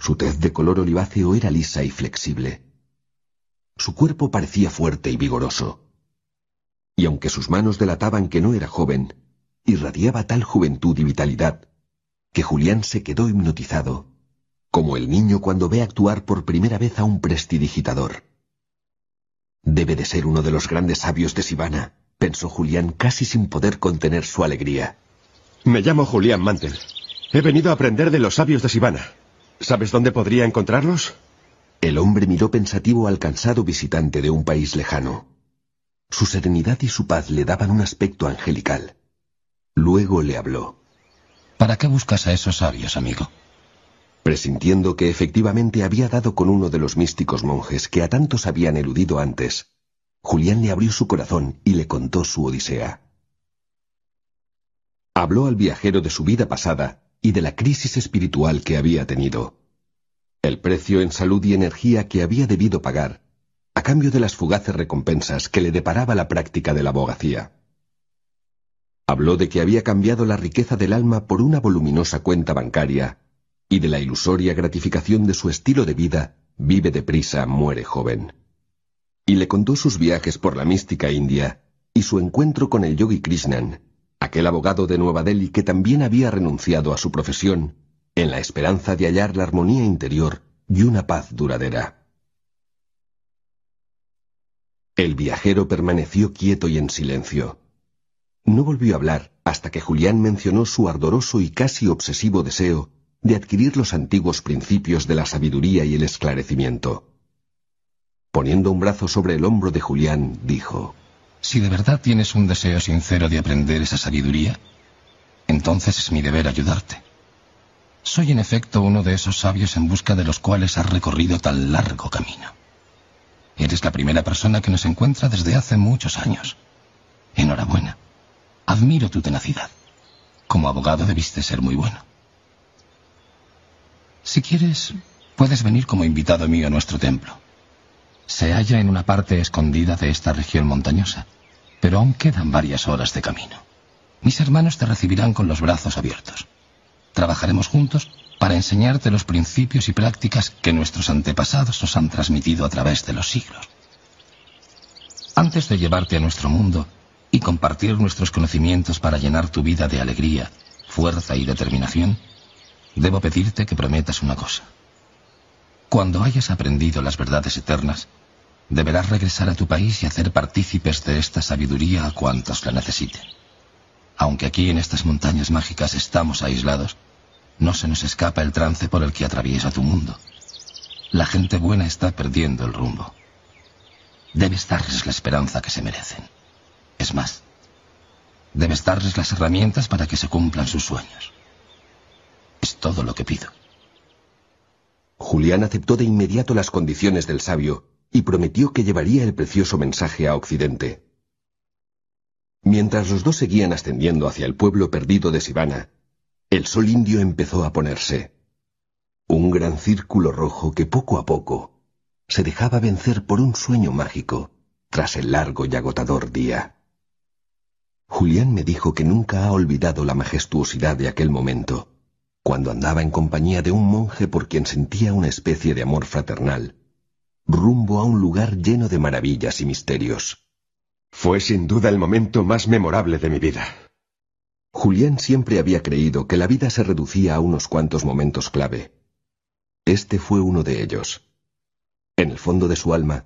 Su tez de color oliváceo era lisa y flexible. Su cuerpo parecía fuerte y vigoroso. Y aunque sus manos delataban que no era joven, irradiaba tal juventud y vitalidad que Julián se quedó hipnotizado, como el niño cuando ve actuar por primera vez a un prestidigitador. Debe de ser uno de los grandes sabios de Sivana, pensó Julián casi sin poder contener su alegría. Me llamo Julián Mantel. He venido a aprender de los sabios de Sivana. ¿Sabes dónde podría encontrarlos? El hombre miró pensativo al cansado visitante de un país lejano. Su serenidad y su paz le daban un aspecto angelical. Luego le habló. ¿Para qué buscas a esos sabios, amigo? Presintiendo que efectivamente había dado con uno de los místicos monjes que a tantos habían eludido antes, Julián le abrió su corazón y le contó su odisea. Habló al viajero de su vida pasada y de la crisis espiritual que había tenido, el precio en salud y energía que había debido pagar, a cambio de las fugaces recompensas que le deparaba la práctica de la abogacía. Habló de que había cambiado la riqueza del alma por una voluminosa cuenta bancaria y de la ilusoria gratificación de su estilo de vida, vive deprisa, muere joven. Y le contó sus viajes por la mística India y su encuentro con el yogi Krishnan, aquel abogado de Nueva Delhi que también había renunciado a su profesión en la esperanza de hallar la armonía interior y una paz duradera. El viajero permaneció quieto y en silencio. No volvió a hablar hasta que Julián mencionó su ardoroso y casi obsesivo deseo de adquirir los antiguos principios de la sabiduría y el esclarecimiento. Poniendo un brazo sobre el hombro de Julián, dijo, Si de verdad tienes un deseo sincero de aprender esa sabiduría, entonces es mi deber ayudarte. Soy en efecto uno de esos sabios en busca de los cuales has recorrido tan largo camino. Eres la primera persona que nos encuentra desde hace muchos años. Enhorabuena. Admiro tu tenacidad. Como abogado debiste ser muy bueno. Si quieres, puedes venir como invitado mío a nuestro templo. Se halla en una parte escondida de esta región montañosa, pero aún quedan varias horas de camino. Mis hermanos te recibirán con los brazos abiertos. Trabajaremos juntos para enseñarte los principios y prácticas que nuestros antepasados nos han transmitido a través de los siglos. Antes de llevarte a nuestro mundo, y compartir nuestros conocimientos para llenar tu vida de alegría, fuerza y determinación, debo pedirte que prometas una cosa. Cuando hayas aprendido las verdades eternas, deberás regresar a tu país y hacer partícipes de esta sabiduría a cuantos la necesiten. Aunque aquí en estas montañas mágicas estamos aislados, no se nos escapa el trance por el que atraviesa tu mundo. La gente buena está perdiendo el rumbo. Debes darles la esperanza que se merecen. Es más, debes darles las herramientas para que se cumplan sus sueños. Es todo lo que pido. Julián aceptó de inmediato las condiciones del sabio y prometió que llevaría el precioso mensaje a Occidente. Mientras los dos seguían ascendiendo hacia el pueblo perdido de Sivana, el sol indio empezó a ponerse. Un gran círculo rojo que poco a poco se dejaba vencer por un sueño mágico tras el largo y agotador día. Julián me dijo que nunca ha olvidado la majestuosidad de aquel momento, cuando andaba en compañía de un monje por quien sentía una especie de amor fraternal, rumbo a un lugar lleno de maravillas y misterios. Fue sin duda el momento más memorable de mi vida. Julián siempre había creído que la vida se reducía a unos cuantos momentos clave. Este fue uno de ellos. En el fondo de su alma,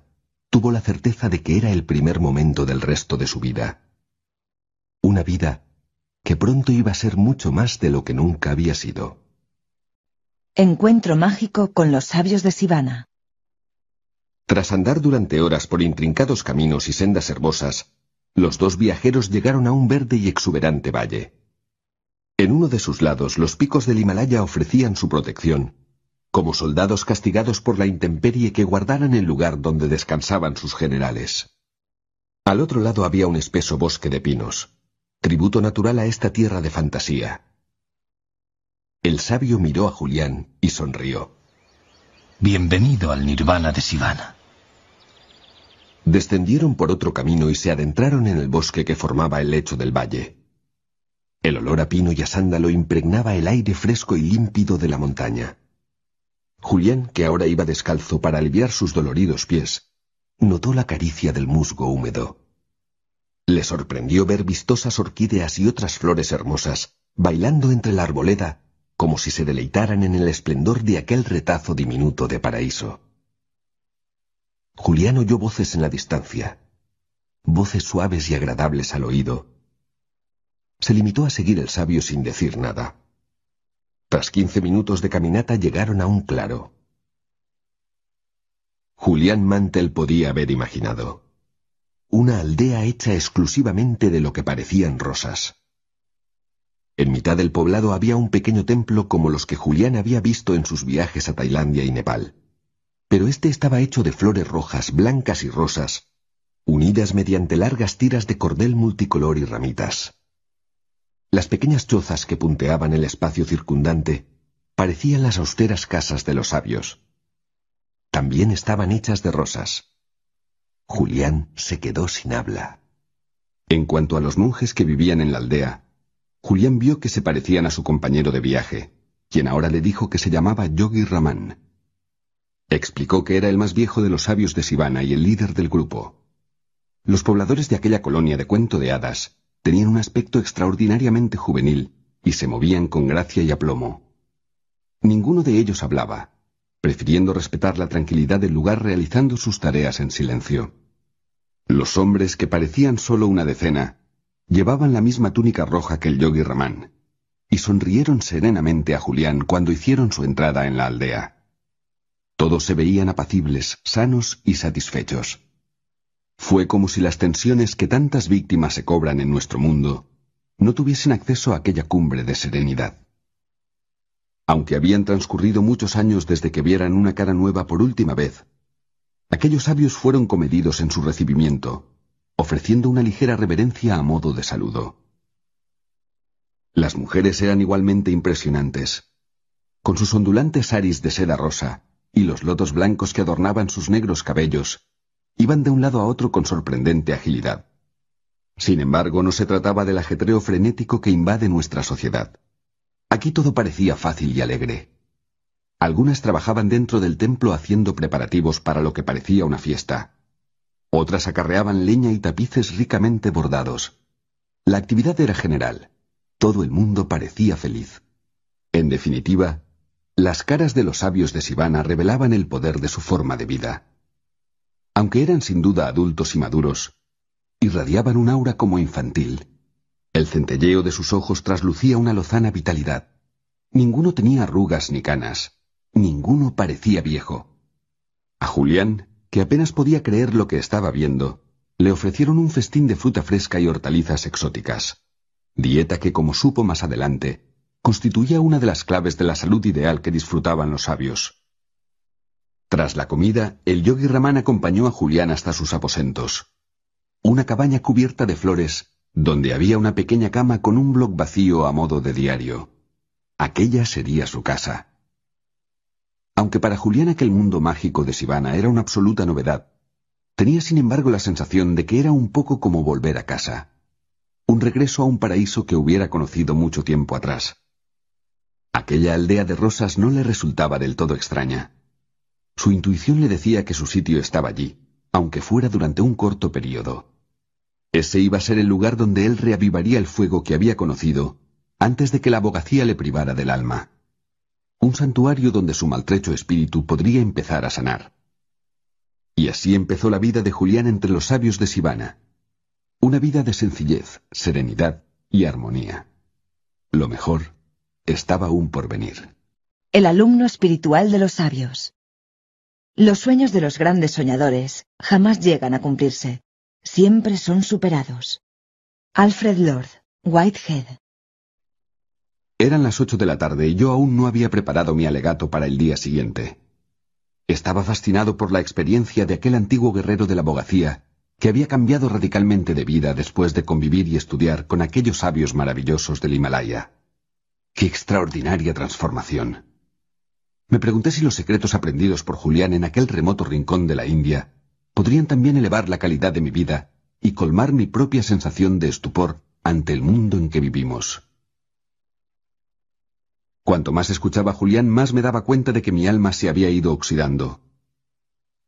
tuvo la certeza de que era el primer momento del resto de su vida. Una vida que pronto iba a ser mucho más de lo que nunca había sido. Encuentro mágico con los sabios de Sivana. Tras andar durante horas por intrincados caminos y sendas hermosas, los dos viajeros llegaron a un verde y exuberante valle. En uno de sus lados los picos del Himalaya ofrecían su protección, como soldados castigados por la intemperie que guardaran el lugar donde descansaban sus generales. Al otro lado había un espeso bosque de pinos, tributo natural a esta tierra de fantasía. El sabio miró a Julián y sonrió. Bienvenido al nirvana de Sivana. Descendieron por otro camino y se adentraron en el bosque que formaba el lecho del valle. El olor a pino y a sándalo impregnaba el aire fresco y límpido de la montaña. Julián, que ahora iba descalzo para aliviar sus doloridos pies, notó la caricia del musgo húmedo. Le sorprendió ver vistosas orquídeas y otras flores hermosas bailando entre la arboleda como si se deleitaran en el esplendor de aquel retazo diminuto de paraíso. Julián oyó voces en la distancia, voces suaves y agradables al oído. Se limitó a seguir el sabio sin decir nada. Tras quince minutos de caminata llegaron a un claro. Julián Mantel podía haber imaginado. Una aldea hecha exclusivamente de lo que parecían rosas. En mitad del poblado había un pequeño templo como los que Julián había visto en sus viajes a Tailandia y Nepal pero este estaba hecho de flores rojas, blancas y rosas, unidas mediante largas tiras de cordel multicolor y ramitas. Las pequeñas chozas que punteaban el espacio circundante parecían las austeras casas de los sabios. También estaban hechas de rosas. Julián se quedó sin habla. En cuanto a los monjes que vivían en la aldea, Julián vio que se parecían a su compañero de viaje, quien ahora le dijo que se llamaba Yogi Ramán. Explicó que era el más viejo de los sabios de Sivana y el líder del grupo. Los pobladores de aquella colonia de cuento de hadas tenían un aspecto extraordinariamente juvenil y se movían con gracia y aplomo. Ninguno de ellos hablaba, prefiriendo respetar la tranquilidad del lugar realizando sus tareas en silencio. Los hombres, que parecían solo una decena, llevaban la misma túnica roja que el yogi Ramán, y sonrieron serenamente a Julián cuando hicieron su entrada en la aldea. Todos se veían apacibles, sanos y satisfechos. Fue como si las tensiones que tantas víctimas se cobran en nuestro mundo no tuviesen acceso a aquella cumbre de serenidad. Aunque habían transcurrido muchos años desde que vieran una cara nueva por última vez, aquellos sabios fueron comedidos en su recibimiento, ofreciendo una ligera reverencia a modo de saludo. Las mujeres eran igualmente impresionantes. Con sus ondulantes saris de seda rosa, y los lotos blancos que adornaban sus negros cabellos iban de un lado a otro con sorprendente agilidad. Sin embargo, no se trataba del ajetreo frenético que invade nuestra sociedad. Aquí todo parecía fácil y alegre. Algunas trabajaban dentro del templo haciendo preparativos para lo que parecía una fiesta. Otras acarreaban leña y tapices ricamente bordados. La actividad era general. Todo el mundo parecía feliz. En definitiva, las caras de los sabios de Sivana revelaban el poder de su forma de vida. Aunque eran sin duda adultos y maduros, irradiaban un aura como infantil. El centelleo de sus ojos traslucía una lozana vitalidad. Ninguno tenía arrugas ni canas. Ninguno parecía viejo. A Julián, que apenas podía creer lo que estaba viendo, le ofrecieron un festín de fruta fresca y hortalizas exóticas. Dieta que, como supo más adelante, constituía una de las claves de la salud ideal que disfrutaban los sabios. Tras la comida, el yogi Ramán acompañó a Julián hasta sus aposentos. Una cabaña cubierta de flores, donde había una pequeña cama con un bloc vacío a modo de diario. Aquella sería su casa. Aunque para Julián aquel mundo mágico de Sivana era una absoluta novedad, Tenía sin embargo la sensación de que era un poco como volver a casa, un regreso a un paraíso que hubiera conocido mucho tiempo atrás. Aquella aldea de rosas no le resultaba del todo extraña. Su intuición le decía que su sitio estaba allí, aunque fuera durante un corto periodo. Ese iba a ser el lugar donde él reavivaría el fuego que había conocido antes de que la abogacía le privara del alma. Un santuario donde su maltrecho espíritu podría empezar a sanar. Y así empezó la vida de Julián entre los sabios de Sibana. Una vida de sencillez, serenidad y armonía. Lo mejor estaba aún por venir. El alumno espiritual de los sabios. Los sueños de los grandes soñadores jamás llegan a cumplirse. Siempre son superados. Alfred Lord, Whitehead. Eran las ocho de la tarde y yo aún no había preparado mi alegato para el día siguiente. Estaba fascinado por la experiencia de aquel antiguo guerrero de la abogacía que había cambiado radicalmente de vida después de convivir y estudiar con aquellos sabios maravillosos del Himalaya. ¡Qué extraordinaria transformación! Me pregunté si los secretos aprendidos por Julián en aquel remoto rincón de la India podrían también elevar la calidad de mi vida y colmar mi propia sensación de estupor ante el mundo en que vivimos. Cuanto más escuchaba a Julián, más me daba cuenta de que mi alma se había ido oxidando.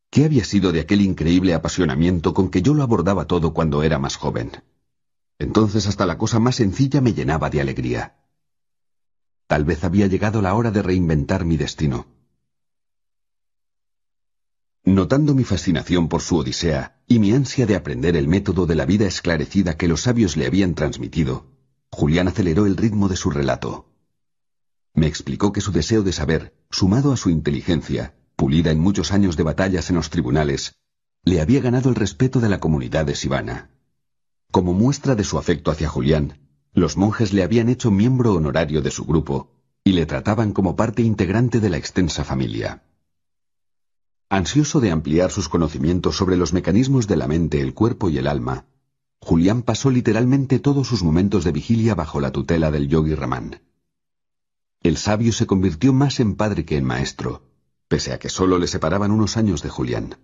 ¿Qué había sido de aquel increíble apasionamiento con que yo lo abordaba todo cuando era más joven? Entonces hasta la cosa más sencilla me llenaba de alegría. Tal vez había llegado la hora de reinventar mi destino. Notando mi fascinación por su Odisea y mi ansia de aprender el método de la vida esclarecida que los sabios le habían transmitido, Julián aceleró el ritmo de su relato. Me explicó que su deseo de saber, sumado a su inteligencia, pulida en muchos años de batallas en los tribunales, le había ganado el respeto de la comunidad de Sivana. Como muestra de su afecto hacia Julián, los monjes le habían hecho miembro honorario de su grupo y le trataban como parte integrante de la extensa familia. Ansioso de ampliar sus conocimientos sobre los mecanismos de la mente, el cuerpo y el alma, Julián pasó literalmente todos sus momentos de vigilia bajo la tutela del yogi Ramán. El sabio se convirtió más en padre que en maestro, pese a que solo le separaban unos años de Julián.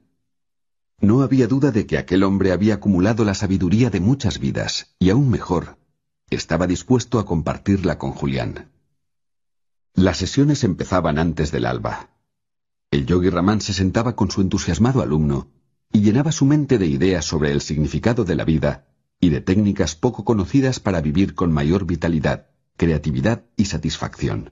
No había duda de que aquel hombre había acumulado la sabiduría de muchas vidas, y aún mejor, estaba dispuesto a compartirla con Julián. Las sesiones empezaban antes del alba. El yogi Ramán se sentaba con su entusiasmado alumno y llenaba su mente de ideas sobre el significado de la vida y de técnicas poco conocidas para vivir con mayor vitalidad, creatividad y satisfacción.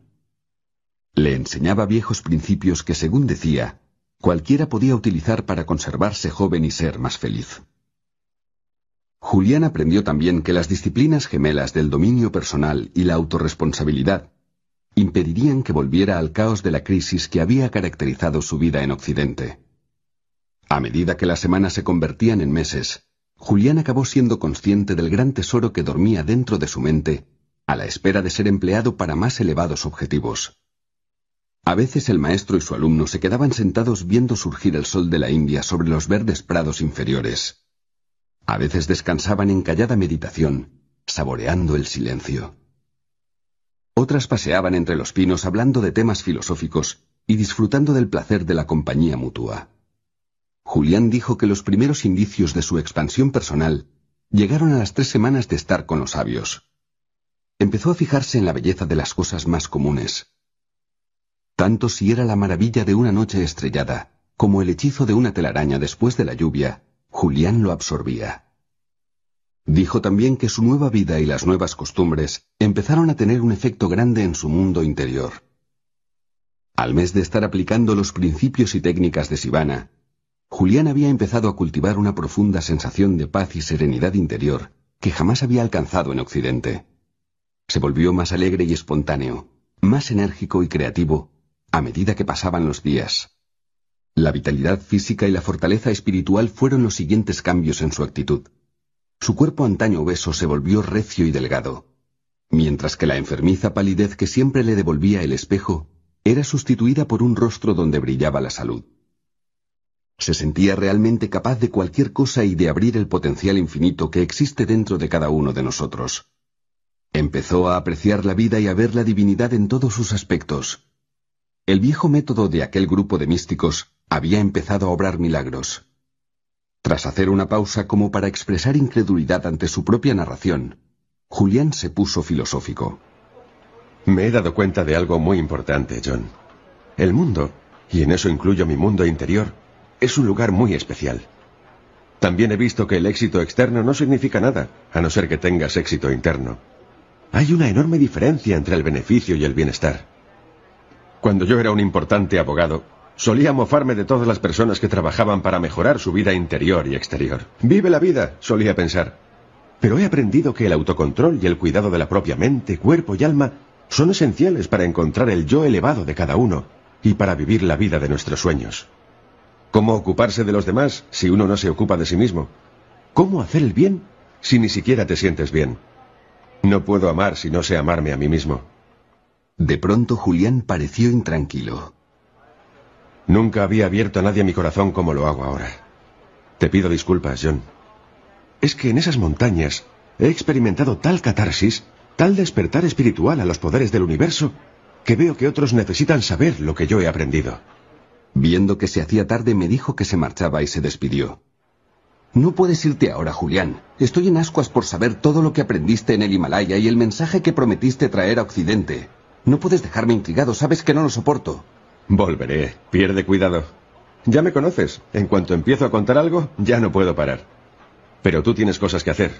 Le enseñaba viejos principios que, según decía, cualquiera podía utilizar para conservarse joven y ser más feliz. Julián aprendió también que las disciplinas gemelas del dominio personal y la autorresponsabilidad impedirían que volviera al caos de la crisis que había caracterizado su vida en Occidente. A medida que las semanas se convertían en meses, Julián acabó siendo consciente del gran tesoro que dormía dentro de su mente, a la espera de ser empleado para más elevados objetivos. A veces el maestro y su alumno se quedaban sentados viendo surgir el sol de la India sobre los verdes prados inferiores. A veces descansaban en callada meditación, saboreando el silencio. Otras paseaban entre los pinos hablando de temas filosóficos y disfrutando del placer de la compañía mutua. Julián dijo que los primeros indicios de su expansión personal llegaron a las tres semanas de estar con los sabios. Empezó a fijarse en la belleza de las cosas más comunes. Tanto si era la maravilla de una noche estrellada, como el hechizo de una telaraña después de la lluvia, Julián lo absorbía. Dijo también que su nueva vida y las nuevas costumbres empezaron a tener un efecto grande en su mundo interior. Al mes de estar aplicando los principios y técnicas de Sivana, Julián había empezado a cultivar una profunda sensación de paz y serenidad interior que jamás había alcanzado en Occidente. Se volvió más alegre y espontáneo, más enérgico y creativo a medida que pasaban los días. La vitalidad física y la fortaleza espiritual fueron los siguientes cambios en su actitud. Su cuerpo antaño obeso se volvió recio y delgado, mientras que la enfermiza palidez que siempre le devolvía el espejo era sustituida por un rostro donde brillaba la salud. Se sentía realmente capaz de cualquier cosa y de abrir el potencial infinito que existe dentro de cada uno de nosotros. Empezó a apreciar la vida y a ver la divinidad en todos sus aspectos. El viejo método de aquel grupo de místicos había empezado a obrar milagros. Tras hacer una pausa como para expresar incredulidad ante su propia narración, Julián se puso filosófico. Me he dado cuenta de algo muy importante, John. El mundo, y en eso incluyo mi mundo interior, es un lugar muy especial. También he visto que el éxito externo no significa nada, a no ser que tengas éxito interno. Hay una enorme diferencia entre el beneficio y el bienestar. Cuando yo era un importante abogado, solía mofarme de todas las personas que trabajaban para mejorar su vida interior y exterior. Vive la vida, solía pensar. Pero he aprendido que el autocontrol y el cuidado de la propia mente, cuerpo y alma son esenciales para encontrar el yo elevado de cada uno y para vivir la vida de nuestros sueños. ¿Cómo ocuparse de los demás si uno no se ocupa de sí mismo? ¿Cómo hacer el bien si ni siquiera te sientes bien? No puedo amar si no sé amarme a mí mismo. De pronto Julián pareció intranquilo. Nunca había abierto a nadie mi corazón como lo hago ahora. Te pido disculpas, John. Es que en esas montañas he experimentado tal catarsis, tal despertar espiritual a los poderes del universo, que veo que otros necesitan saber lo que yo he aprendido. Viendo que se hacía tarde, me dijo que se marchaba y se despidió. No puedes irte ahora, Julián. Estoy en ascuas por saber todo lo que aprendiste en el Himalaya y el mensaje que prometiste traer a Occidente. No puedes dejarme intrigado, sabes que no lo soporto. Volveré. Pierde cuidado. Ya me conoces. En cuanto empiezo a contar algo, ya no puedo parar. Pero tú tienes cosas que hacer.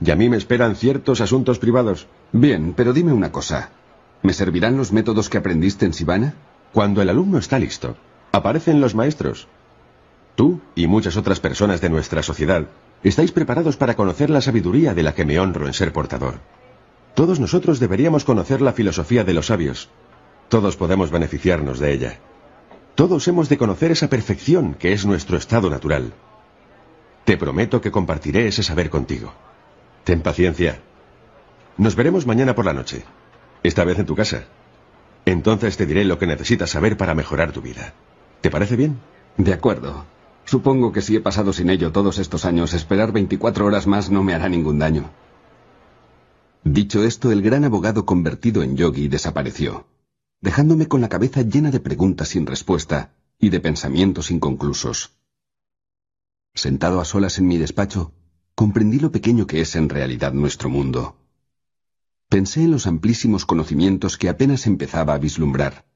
Y a mí me esperan ciertos asuntos privados. Bien, pero dime una cosa. ¿Me servirán los métodos que aprendiste en Sibana? Cuando el alumno está listo, aparecen los maestros. Tú y muchas otras personas de nuestra sociedad estáis preparados para conocer la sabiduría de la que me honro en ser portador. Todos nosotros deberíamos conocer la filosofía de los sabios. Todos podemos beneficiarnos de ella. Todos hemos de conocer esa perfección que es nuestro estado natural. Te prometo que compartiré ese saber contigo. Ten paciencia. Nos veremos mañana por la noche. Esta vez en tu casa. Entonces te diré lo que necesitas saber para mejorar tu vida. ¿Te parece bien? De acuerdo. Supongo que si he pasado sin ello todos estos años, esperar 24 horas más no me hará ningún daño. Dicho esto, el gran abogado convertido en yogi desapareció, dejándome con la cabeza llena de preguntas sin respuesta y de pensamientos inconclusos. Sentado a solas en mi despacho, comprendí lo pequeño que es en realidad nuestro mundo. Pensé en los amplísimos conocimientos que apenas empezaba a vislumbrar.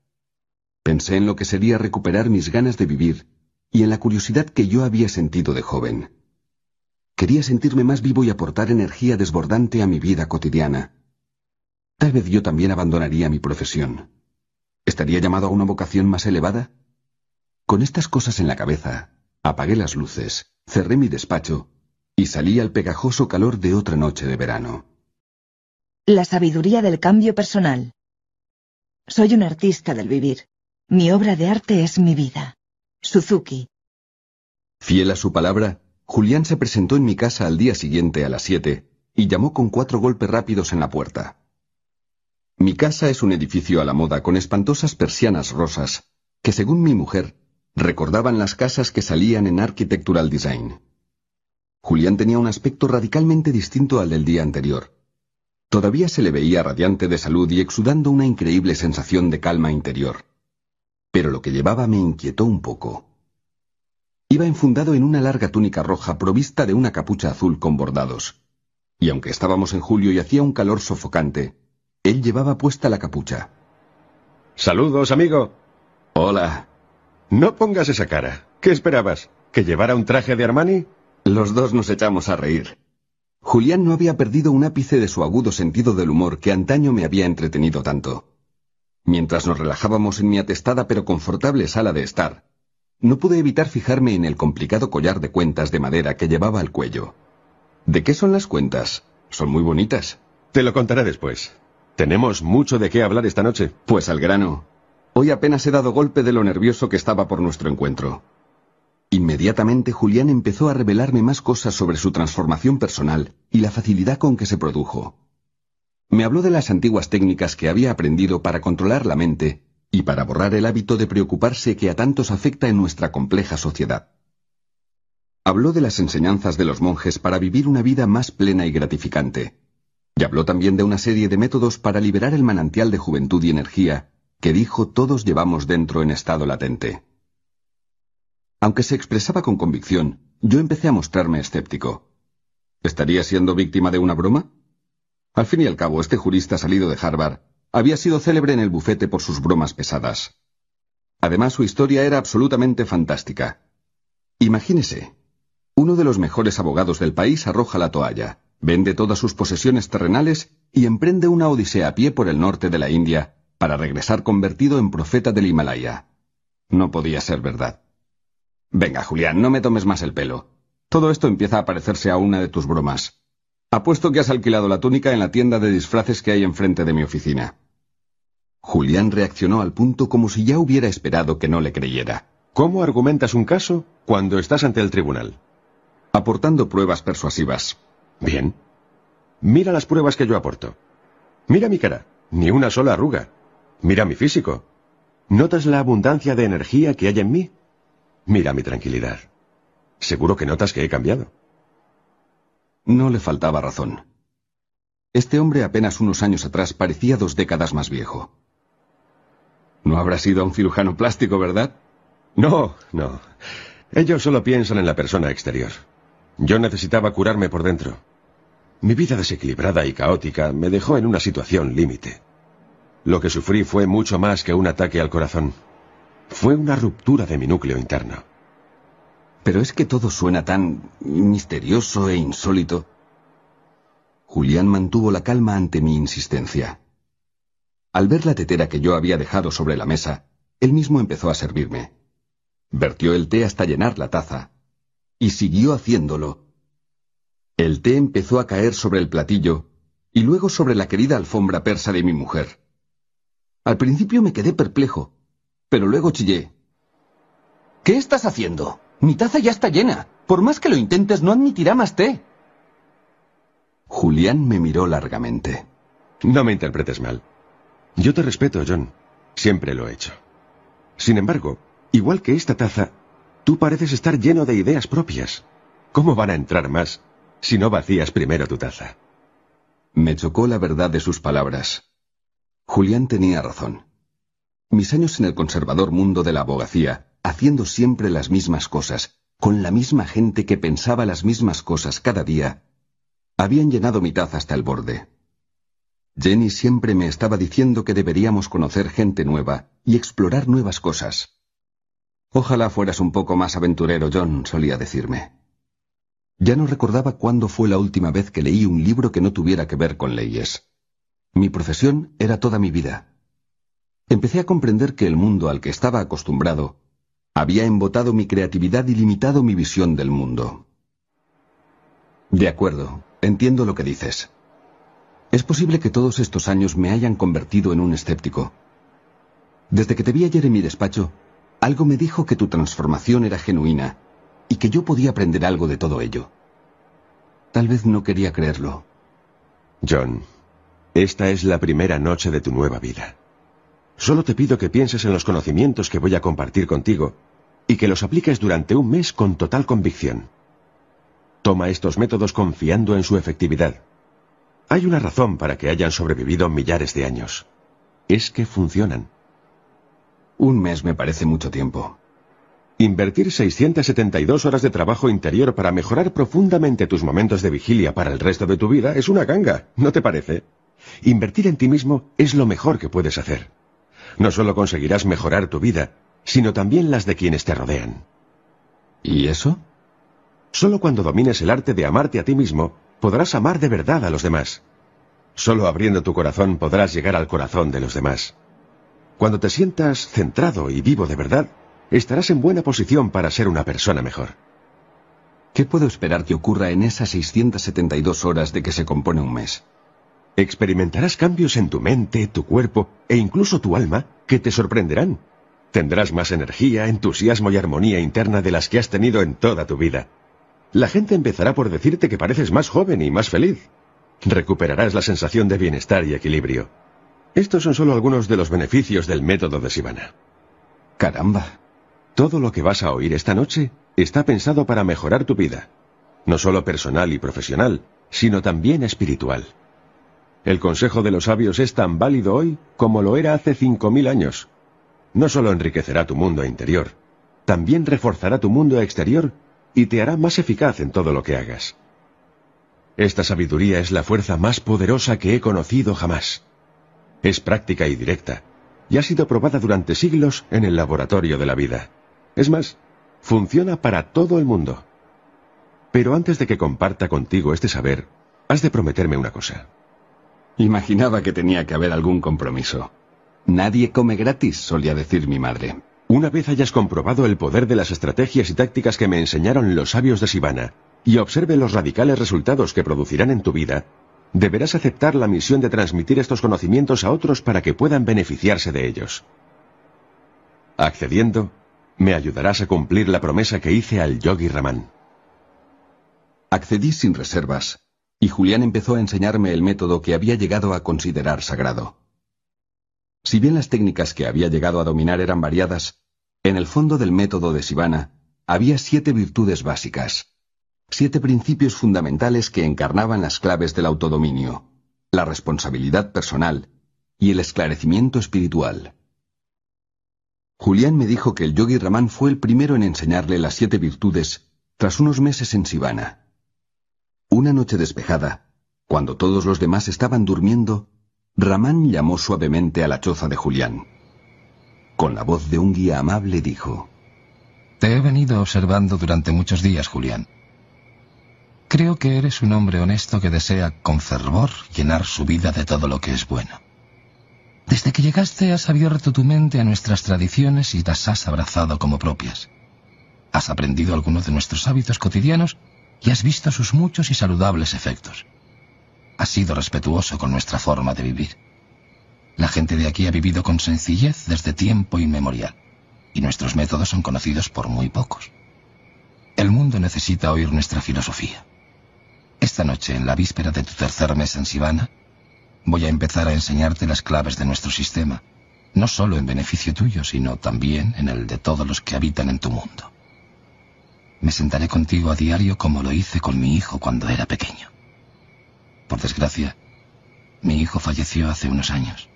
Pensé en lo que sería recuperar mis ganas de vivir y en la curiosidad que yo había sentido de joven. Quería sentirme más vivo y aportar energía desbordante a mi vida cotidiana. Tal vez yo también abandonaría mi profesión. ¿Estaría llamado a una vocación más elevada? Con estas cosas en la cabeza, apagué las luces, cerré mi despacho y salí al pegajoso calor de otra noche de verano. La sabiduría del cambio personal. Soy un artista del vivir. Mi obra de arte es mi vida. Suzuki. Fiel a su palabra, Julián se presentó en mi casa al día siguiente a las siete y llamó con cuatro golpes rápidos en la puerta. Mi casa es un edificio a la moda con espantosas persianas rosas que, según mi mujer, recordaban las casas que salían en Architectural Design. Julián tenía un aspecto radicalmente distinto al del día anterior. Todavía se le veía radiante de salud y exudando una increíble sensación de calma interior. Pero lo que llevaba me inquietó un poco. Iba enfundado en una larga túnica roja provista de una capucha azul con bordados. Y aunque estábamos en julio y hacía un calor sofocante, él llevaba puesta la capucha. Saludos, amigo. Hola. No pongas esa cara. ¿Qué esperabas? ¿Que llevara un traje de Armani? Los dos nos echamos a reír. Julián no había perdido un ápice de su agudo sentido del humor que antaño me había entretenido tanto. Mientras nos relajábamos en mi atestada pero confortable sala de estar, no pude evitar fijarme en el complicado collar de cuentas de madera que llevaba al cuello. ¿De qué son las cuentas? Son muy bonitas. Te lo contaré después. Tenemos mucho de qué hablar esta noche. Pues al grano. Hoy apenas he dado golpe de lo nervioso que estaba por nuestro encuentro. Inmediatamente Julián empezó a revelarme más cosas sobre su transformación personal y la facilidad con que se produjo. Me habló de las antiguas técnicas que había aprendido para controlar la mente y para borrar el hábito de preocuparse que a tantos afecta en nuestra compleja sociedad. Habló de las enseñanzas de los monjes para vivir una vida más plena y gratificante. Y habló también de una serie de métodos para liberar el manantial de juventud y energía que dijo todos llevamos dentro en estado latente. Aunque se expresaba con convicción, yo empecé a mostrarme escéptico. ¿Estaría siendo víctima de una broma? Al fin y al cabo, este jurista salido de Harvard había sido célebre en el bufete por sus bromas pesadas. Además, su historia era absolutamente fantástica. Imagínese, uno de los mejores abogados del país arroja la toalla, vende todas sus posesiones terrenales y emprende una odisea a pie por el norte de la India para regresar convertido en profeta del Himalaya. No podía ser verdad. Venga, Julián, no me tomes más el pelo. Todo esto empieza a parecerse a una de tus bromas. Apuesto que has alquilado la túnica en la tienda de disfraces que hay enfrente de mi oficina. Julián reaccionó al punto como si ya hubiera esperado que no le creyera. ¿Cómo argumentas un caso cuando estás ante el tribunal? Aportando pruebas persuasivas. Bien. Mira las pruebas que yo aporto. Mira mi cara, ni una sola arruga. Mira mi físico. ¿Notas la abundancia de energía que hay en mí? Mira mi tranquilidad. Seguro que notas que he cambiado. No le faltaba razón. Este hombre apenas unos años atrás parecía dos décadas más viejo. No habrá sido un cirujano plástico, ¿verdad? No, no. Ellos solo piensan en la persona exterior. Yo necesitaba curarme por dentro. Mi vida desequilibrada y caótica me dejó en una situación límite. Lo que sufrí fue mucho más que un ataque al corazón. Fue una ruptura de mi núcleo interno. Pero es que todo suena tan misterioso e insólito. Julián mantuvo la calma ante mi insistencia. Al ver la tetera que yo había dejado sobre la mesa, él mismo empezó a servirme. Vertió el té hasta llenar la taza. Y siguió haciéndolo. El té empezó a caer sobre el platillo y luego sobre la querida alfombra persa de mi mujer. Al principio me quedé perplejo, pero luego chillé. ¿Qué estás haciendo? Mi taza ya está llena. Por más que lo intentes, no admitirá más té. Julián me miró largamente. No me interpretes mal. Yo te respeto, John. Siempre lo he hecho. Sin embargo, igual que esta taza, tú pareces estar lleno de ideas propias. ¿Cómo van a entrar más si no vacías primero tu taza? Me chocó la verdad de sus palabras. Julián tenía razón. Mis años en el conservador mundo de la abogacía, haciendo siempre las mismas cosas, con la misma gente que pensaba las mismas cosas cada día, habían llenado mi taza hasta el borde. Jenny siempre me estaba diciendo que deberíamos conocer gente nueva y explorar nuevas cosas. Ojalá fueras un poco más aventurero, John, solía decirme. Ya no recordaba cuándo fue la última vez que leí un libro que no tuviera que ver con leyes. Mi profesión era toda mi vida. Empecé a comprender que el mundo al que estaba acostumbrado había embotado mi creatividad y limitado mi visión del mundo. De acuerdo, entiendo lo que dices. Es posible que todos estos años me hayan convertido en un escéptico. Desde que te vi ayer en mi despacho, algo me dijo que tu transformación era genuina y que yo podía aprender algo de todo ello. Tal vez no quería creerlo. John, esta es la primera noche de tu nueva vida. Solo te pido que pienses en los conocimientos que voy a compartir contigo y que los apliques durante un mes con total convicción. Toma estos métodos confiando en su efectividad. Hay una razón para que hayan sobrevivido millares de años. Es que funcionan. Un mes me parece mucho tiempo. Invertir 672 horas de trabajo interior para mejorar profundamente tus momentos de vigilia para el resto de tu vida es una ganga, ¿no te parece? Invertir en ti mismo es lo mejor que puedes hacer. No solo conseguirás mejorar tu vida, sino también las de quienes te rodean. ¿Y eso? Solo cuando domines el arte de amarte a ti mismo, podrás amar de verdad a los demás. Solo abriendo tu corazón podrás llegar al corazón de los demás. Cuando te sientas centrado y vivo de verdad, estarás en buena posición para ser una persona mejor. ¿Qué puedo esperar que ocurra en esas 672 horas de que se compone un mes? Experimentarás cambios en tu mente, tu cuerpo e incluso tu alma que te sorprenderán. Tendrás más energía, entusiasmo y armonía interna de las que has tenido en toda tu vida. La gente empezará por decirte que pareces más joven y más feliz. Recuperarás la sensación de bienestar y equilibrio. Estos son solo algunos de los beneficios del método de Sivana. Caramba. Todo lo que vas a oír esta noche está pensado para mejorar tu vida. No solo personal y profesional, sino también espiritual. El consejo de los sabios es tan válido hoy como lo era hace cinco mil años. No solo enriquecerá tu mundo interior, también reforzará tu mundo exterior y te hará más eficaz en todo lo que hagas. Esta sabiduría es la fuerza más poderosa que he conocido jamás. Es práctica y directa, y ha sido probada durante siglos en el laboratorio de la vida. Es más, funciona para todo el mundo. Pero antes de que comparta contigo este saber, has de prometerme una cosa. Imaginaba que tenía que haber algún compromiso. Nadie come gratis, solía decir mi madre. Una vez hayas comprobado el poder de las estrategias y tácticas que me enseñaron los sabios de Sivana, y observe los radicales resultados que producirán en tu vida, deberás aceptar la misión de transmitir estos conocimientos a otros para que puedan beneficiarse de ellos. Accediendo, me ayudarás a cumplir la promesa que hice al yogi Raman. Accedí sin reservas, y Julián empezó a enseñarme el método que había llegado a considerar sagrado. Si bien las técnicas que había llegado a dominar eran variadas, en el fondo del método de Sivana había siete virtudes básicas, siete principios fundamentales que encarnaban las claves del autodominio, la responsabilidad personal y el esclarecimiento espiritual. Julián me dijo que el yogi Ramán fue el primero en enseñarle las siete virtudes tras unos meses en Sivana. Una noche despejada, cuando todos los demás estaban durmiendo, Ramán llamó suavemente a la choza de Julián. Con la voz de un guía amable dijo, Te he venido observando durante muchos días, Julián. Creo que eres un hombre honesto que desea con fervor llenar su vida de todo lo que es bueno. Desde que llegaste has abierto tu mente a nuestras tradiciones y las has abrazado como propias. Has aprendido algunos de nuestros hábitos cotidianos y has visto sus muchos y saludables efectos. Has sido respetuoso con nuestra forma de vivir. La gente de aquí ha vivido con sencillez desde tiempo inmemorial, y nuestros métodos son conocidos por muy pocos. El mundo necesita oír nuestra filosofía. Esta noche, en la víspera de tu tercer mes en Sivana, voy a empezar a enseñarte las claves de nuestro sistema, no solo en beneficio tuyo, sino también en el de todos los que habitan en tu mundo. Me sentaré contigo a diario como lo hice con mi hijo cuando era pequeño. Por desgracia, mi hijo falleció hace unos años.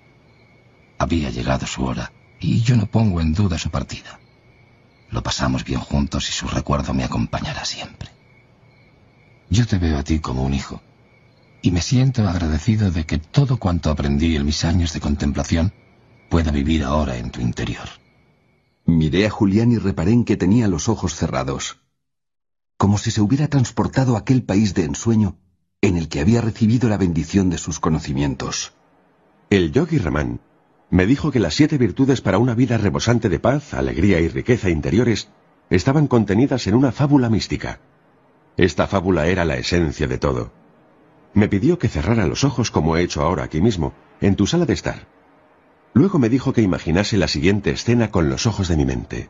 Había llegado su hora y yo no pongo en duda su partida. Lo pasamos bien juntos y su recuerdo me acompañará siempre. Yo te veo a ti como un hijo, y me siento agradecido de que todo cuanto aprendí en mis años de contemplación pueda vivir ahora en tu interior. Miré a Julián y reparé en que tenía los ojos cerrados, como si se hubiera transportado a aquel país de ensueño en el que había recibido la bendición de sus conocimientos. El yogi Ramán me dijo que las siete virtudes para una vida rebosante de paz, alegría y riqueza interiores estaban contenidas en una fábula mística. Esta fábula era la esencia de todo. Me pidió que cerrara los ojos como he hecho ahora aquí mismo, en tu sala de estar. Luego me dijo que imaginase la siguiente escena con los ojos de mi mente.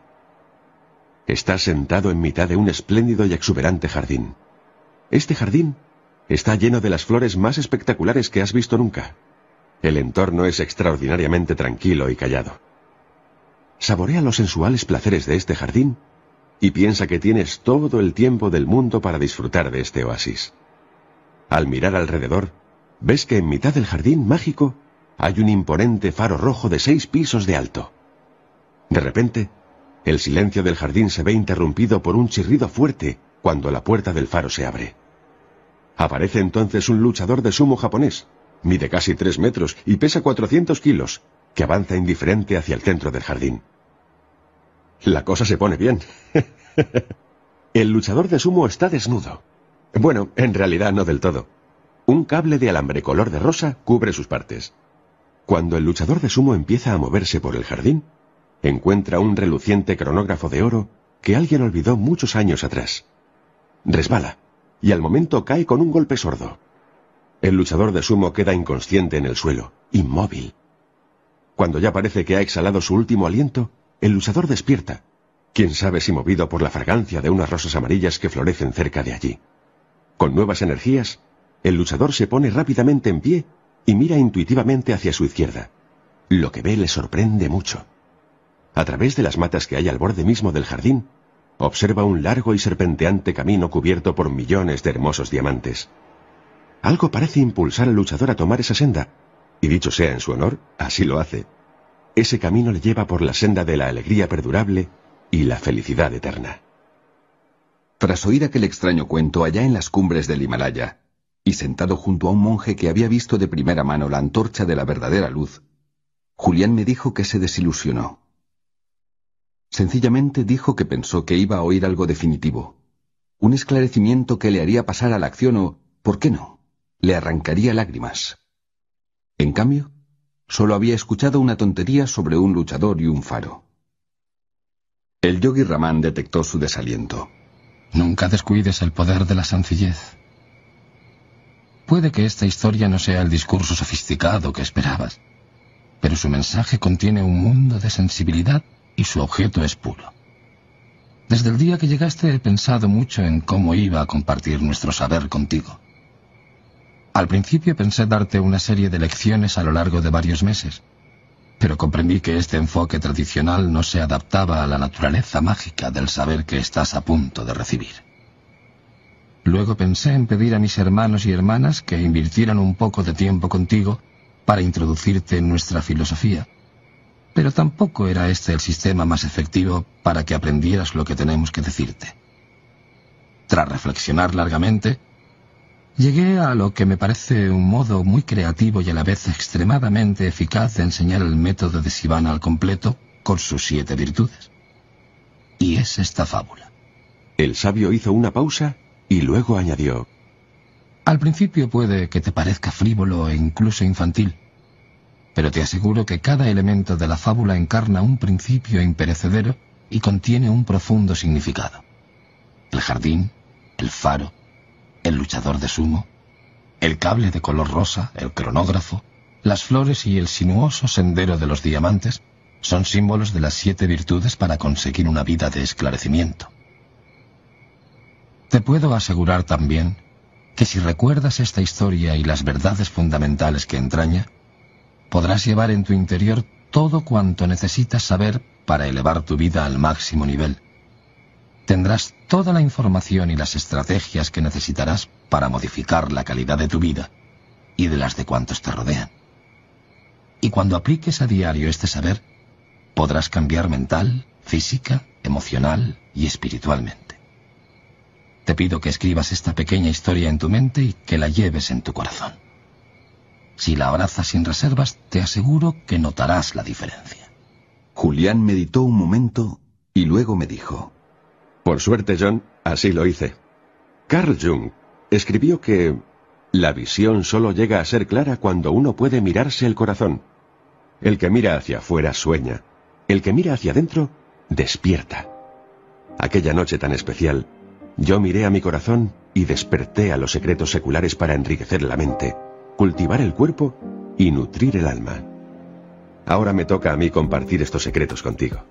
Estás sentado en mitad de un espléndido y exuberante jardín. Este jardín está lleno de las flores más espectaculares que has visto nunca. El entorno es extraordinariamente tranquilo y callado. Saborea los sensuales placeres de este jardín y piensa que tienes todo el tiempo del mundo para disfrutar de este oasis. Al mirar alrededor, ves que en mitad del jardín mágico hay un imponente faro rojo de seis pisos de alto. De repente, el silencio del jardín se ve interrumpido por un chirrido fuerte cuando la puerta del faro se abre. Aparece entonces un luchador de sumo japonés, mide casi tres metros y pesa 400 kilos, que avanza indiferente hacia el centro del jardín. La cosa se pone bien. el luchador de sumo está desnudo. Bueno, en realidad no del todo. Un cable de alambre color de rosa cubre sus partes. Cuando el luchador de sumo empieza a moverse por el jardín, encuentra un reluciente cronógrafo de oro que alguien olvidó muchos años atrás. Resbala, y al momento cae con un golpe sordo. El luchador de sumo queda inconsciente en el suelo, inmóvil. Cuando ya parece que ha exhalado su último aliento, el luchador despierta, quién sabe si movido por la fragancia de unas rosas amarillas que florecen cerca de allí. Con nuevas energías, el luchador se pone rápidamente en pie y mira intuitivamente hacia su izquierda. Lo que ve le sorprende mucho. A través de las matas que hay al borde mismo del jardín, observa un largo y serpenteante camino cubierto por millones de hermosos diamantes. Algo parece impulsar al luchador a tomar esa senda, y dicho sea en su honor, así lo hace. Ese camino le lleva por la senda de la alegría perdurable y la felicidad eterna. Tras oír aquel extraño cuento allá en las cumbres del Himalaya, y sentado junto a un monje que había visto de primera mano la antorcha de la verdadera luz, Julián me dijo que se desilusionó. Sencillamente dijo que pensó que iba a oír algo definitivo, un esclarecimiento que le haría pasar a la acción o, ¿por qué no?, le arrancaría lágrimas. En cambio, solo había escuchado una tontería sobre un luchador y un faro. El yogi Ramán detectó su desaliento. Nunca descuides el poder de la sencillez. Puede que esta historia no sea el discurso sofisticado que esperabas, pero su mensaje contiene un mundo de sensibilidad y su objeto es puro. Desde el día que llegaste he pensado mucho en cómo iba a compartir nuestro saber contigo. Al principio pensé darte una serie de lecciones a lo largo de varios meses, pero comprendí que este enfoque tradicional no se adaptaba a la naturaleza mágica del saber que estás a punto de recibir. Luego pensé en pedir a mis hermanos y hermanas que invirtieran un poco de tiempo contigo para introducirte en nuestra filosofía, pero tampoco era este el sistema más efectivo para que aprendieras lo que tenemos que decirte. Tras reflexionar largamente, Llegué a lo que me parece un modo muy creativo y a la vez extremadamente eficaz de enseñar el método de Sivana al completo con sus siete virtudes. Y es esta fábula. El sabio hizo una pausa y luego añadió. Al principio puede que te parezca frívolo e incluso infantil, pero te aseguro que cada elemento de la fábula encarna un principio imperecedero y contiene un profundo significado. El jardín, el faro, el luchador de sumo, el cable de color rosa, el cronógrafo, las flores y el sinuoso sendero de los diamantes son símbolos de las siete virtudes para conseguir una vida de esclarecimiento. Te puedo asegurar también que si recuerdas esta historia y las verdades fundamentales que entraña, podrás llevar en tu interior todo cuanto necesitas saber para elevar tu vida al máximo nivel tendrás toda la información y las estrategias que necesitarás para modificar la calidad de tu vida y de las de cuantos te rodean. Y cuando apliques a diario este saber, podrás cambiar mental, física, emocional y espiritualmente. Te pido que escribas esta pequeña historia en tu mente y que la lleves en tu corazón. Si la abrazas sin reservas, te aseguro que notarás la diferencia. Julián meditó un momento y luego me dijo, por suerte, John, así lo hice. Carl Jung escribió que la visión solo llega a ser clara cuando uno puede mirarse el corazón. El que mira hacia afuera sueña. El que mira hacia adentro despierta. Aquella noche tan especial, yo miré a mi corazón y desperté a los secretos seculares para enriquecer la mente, cultivar el cuerpo y nutrir el alma. Ahora me toca a mí compartir estos secretos contigo.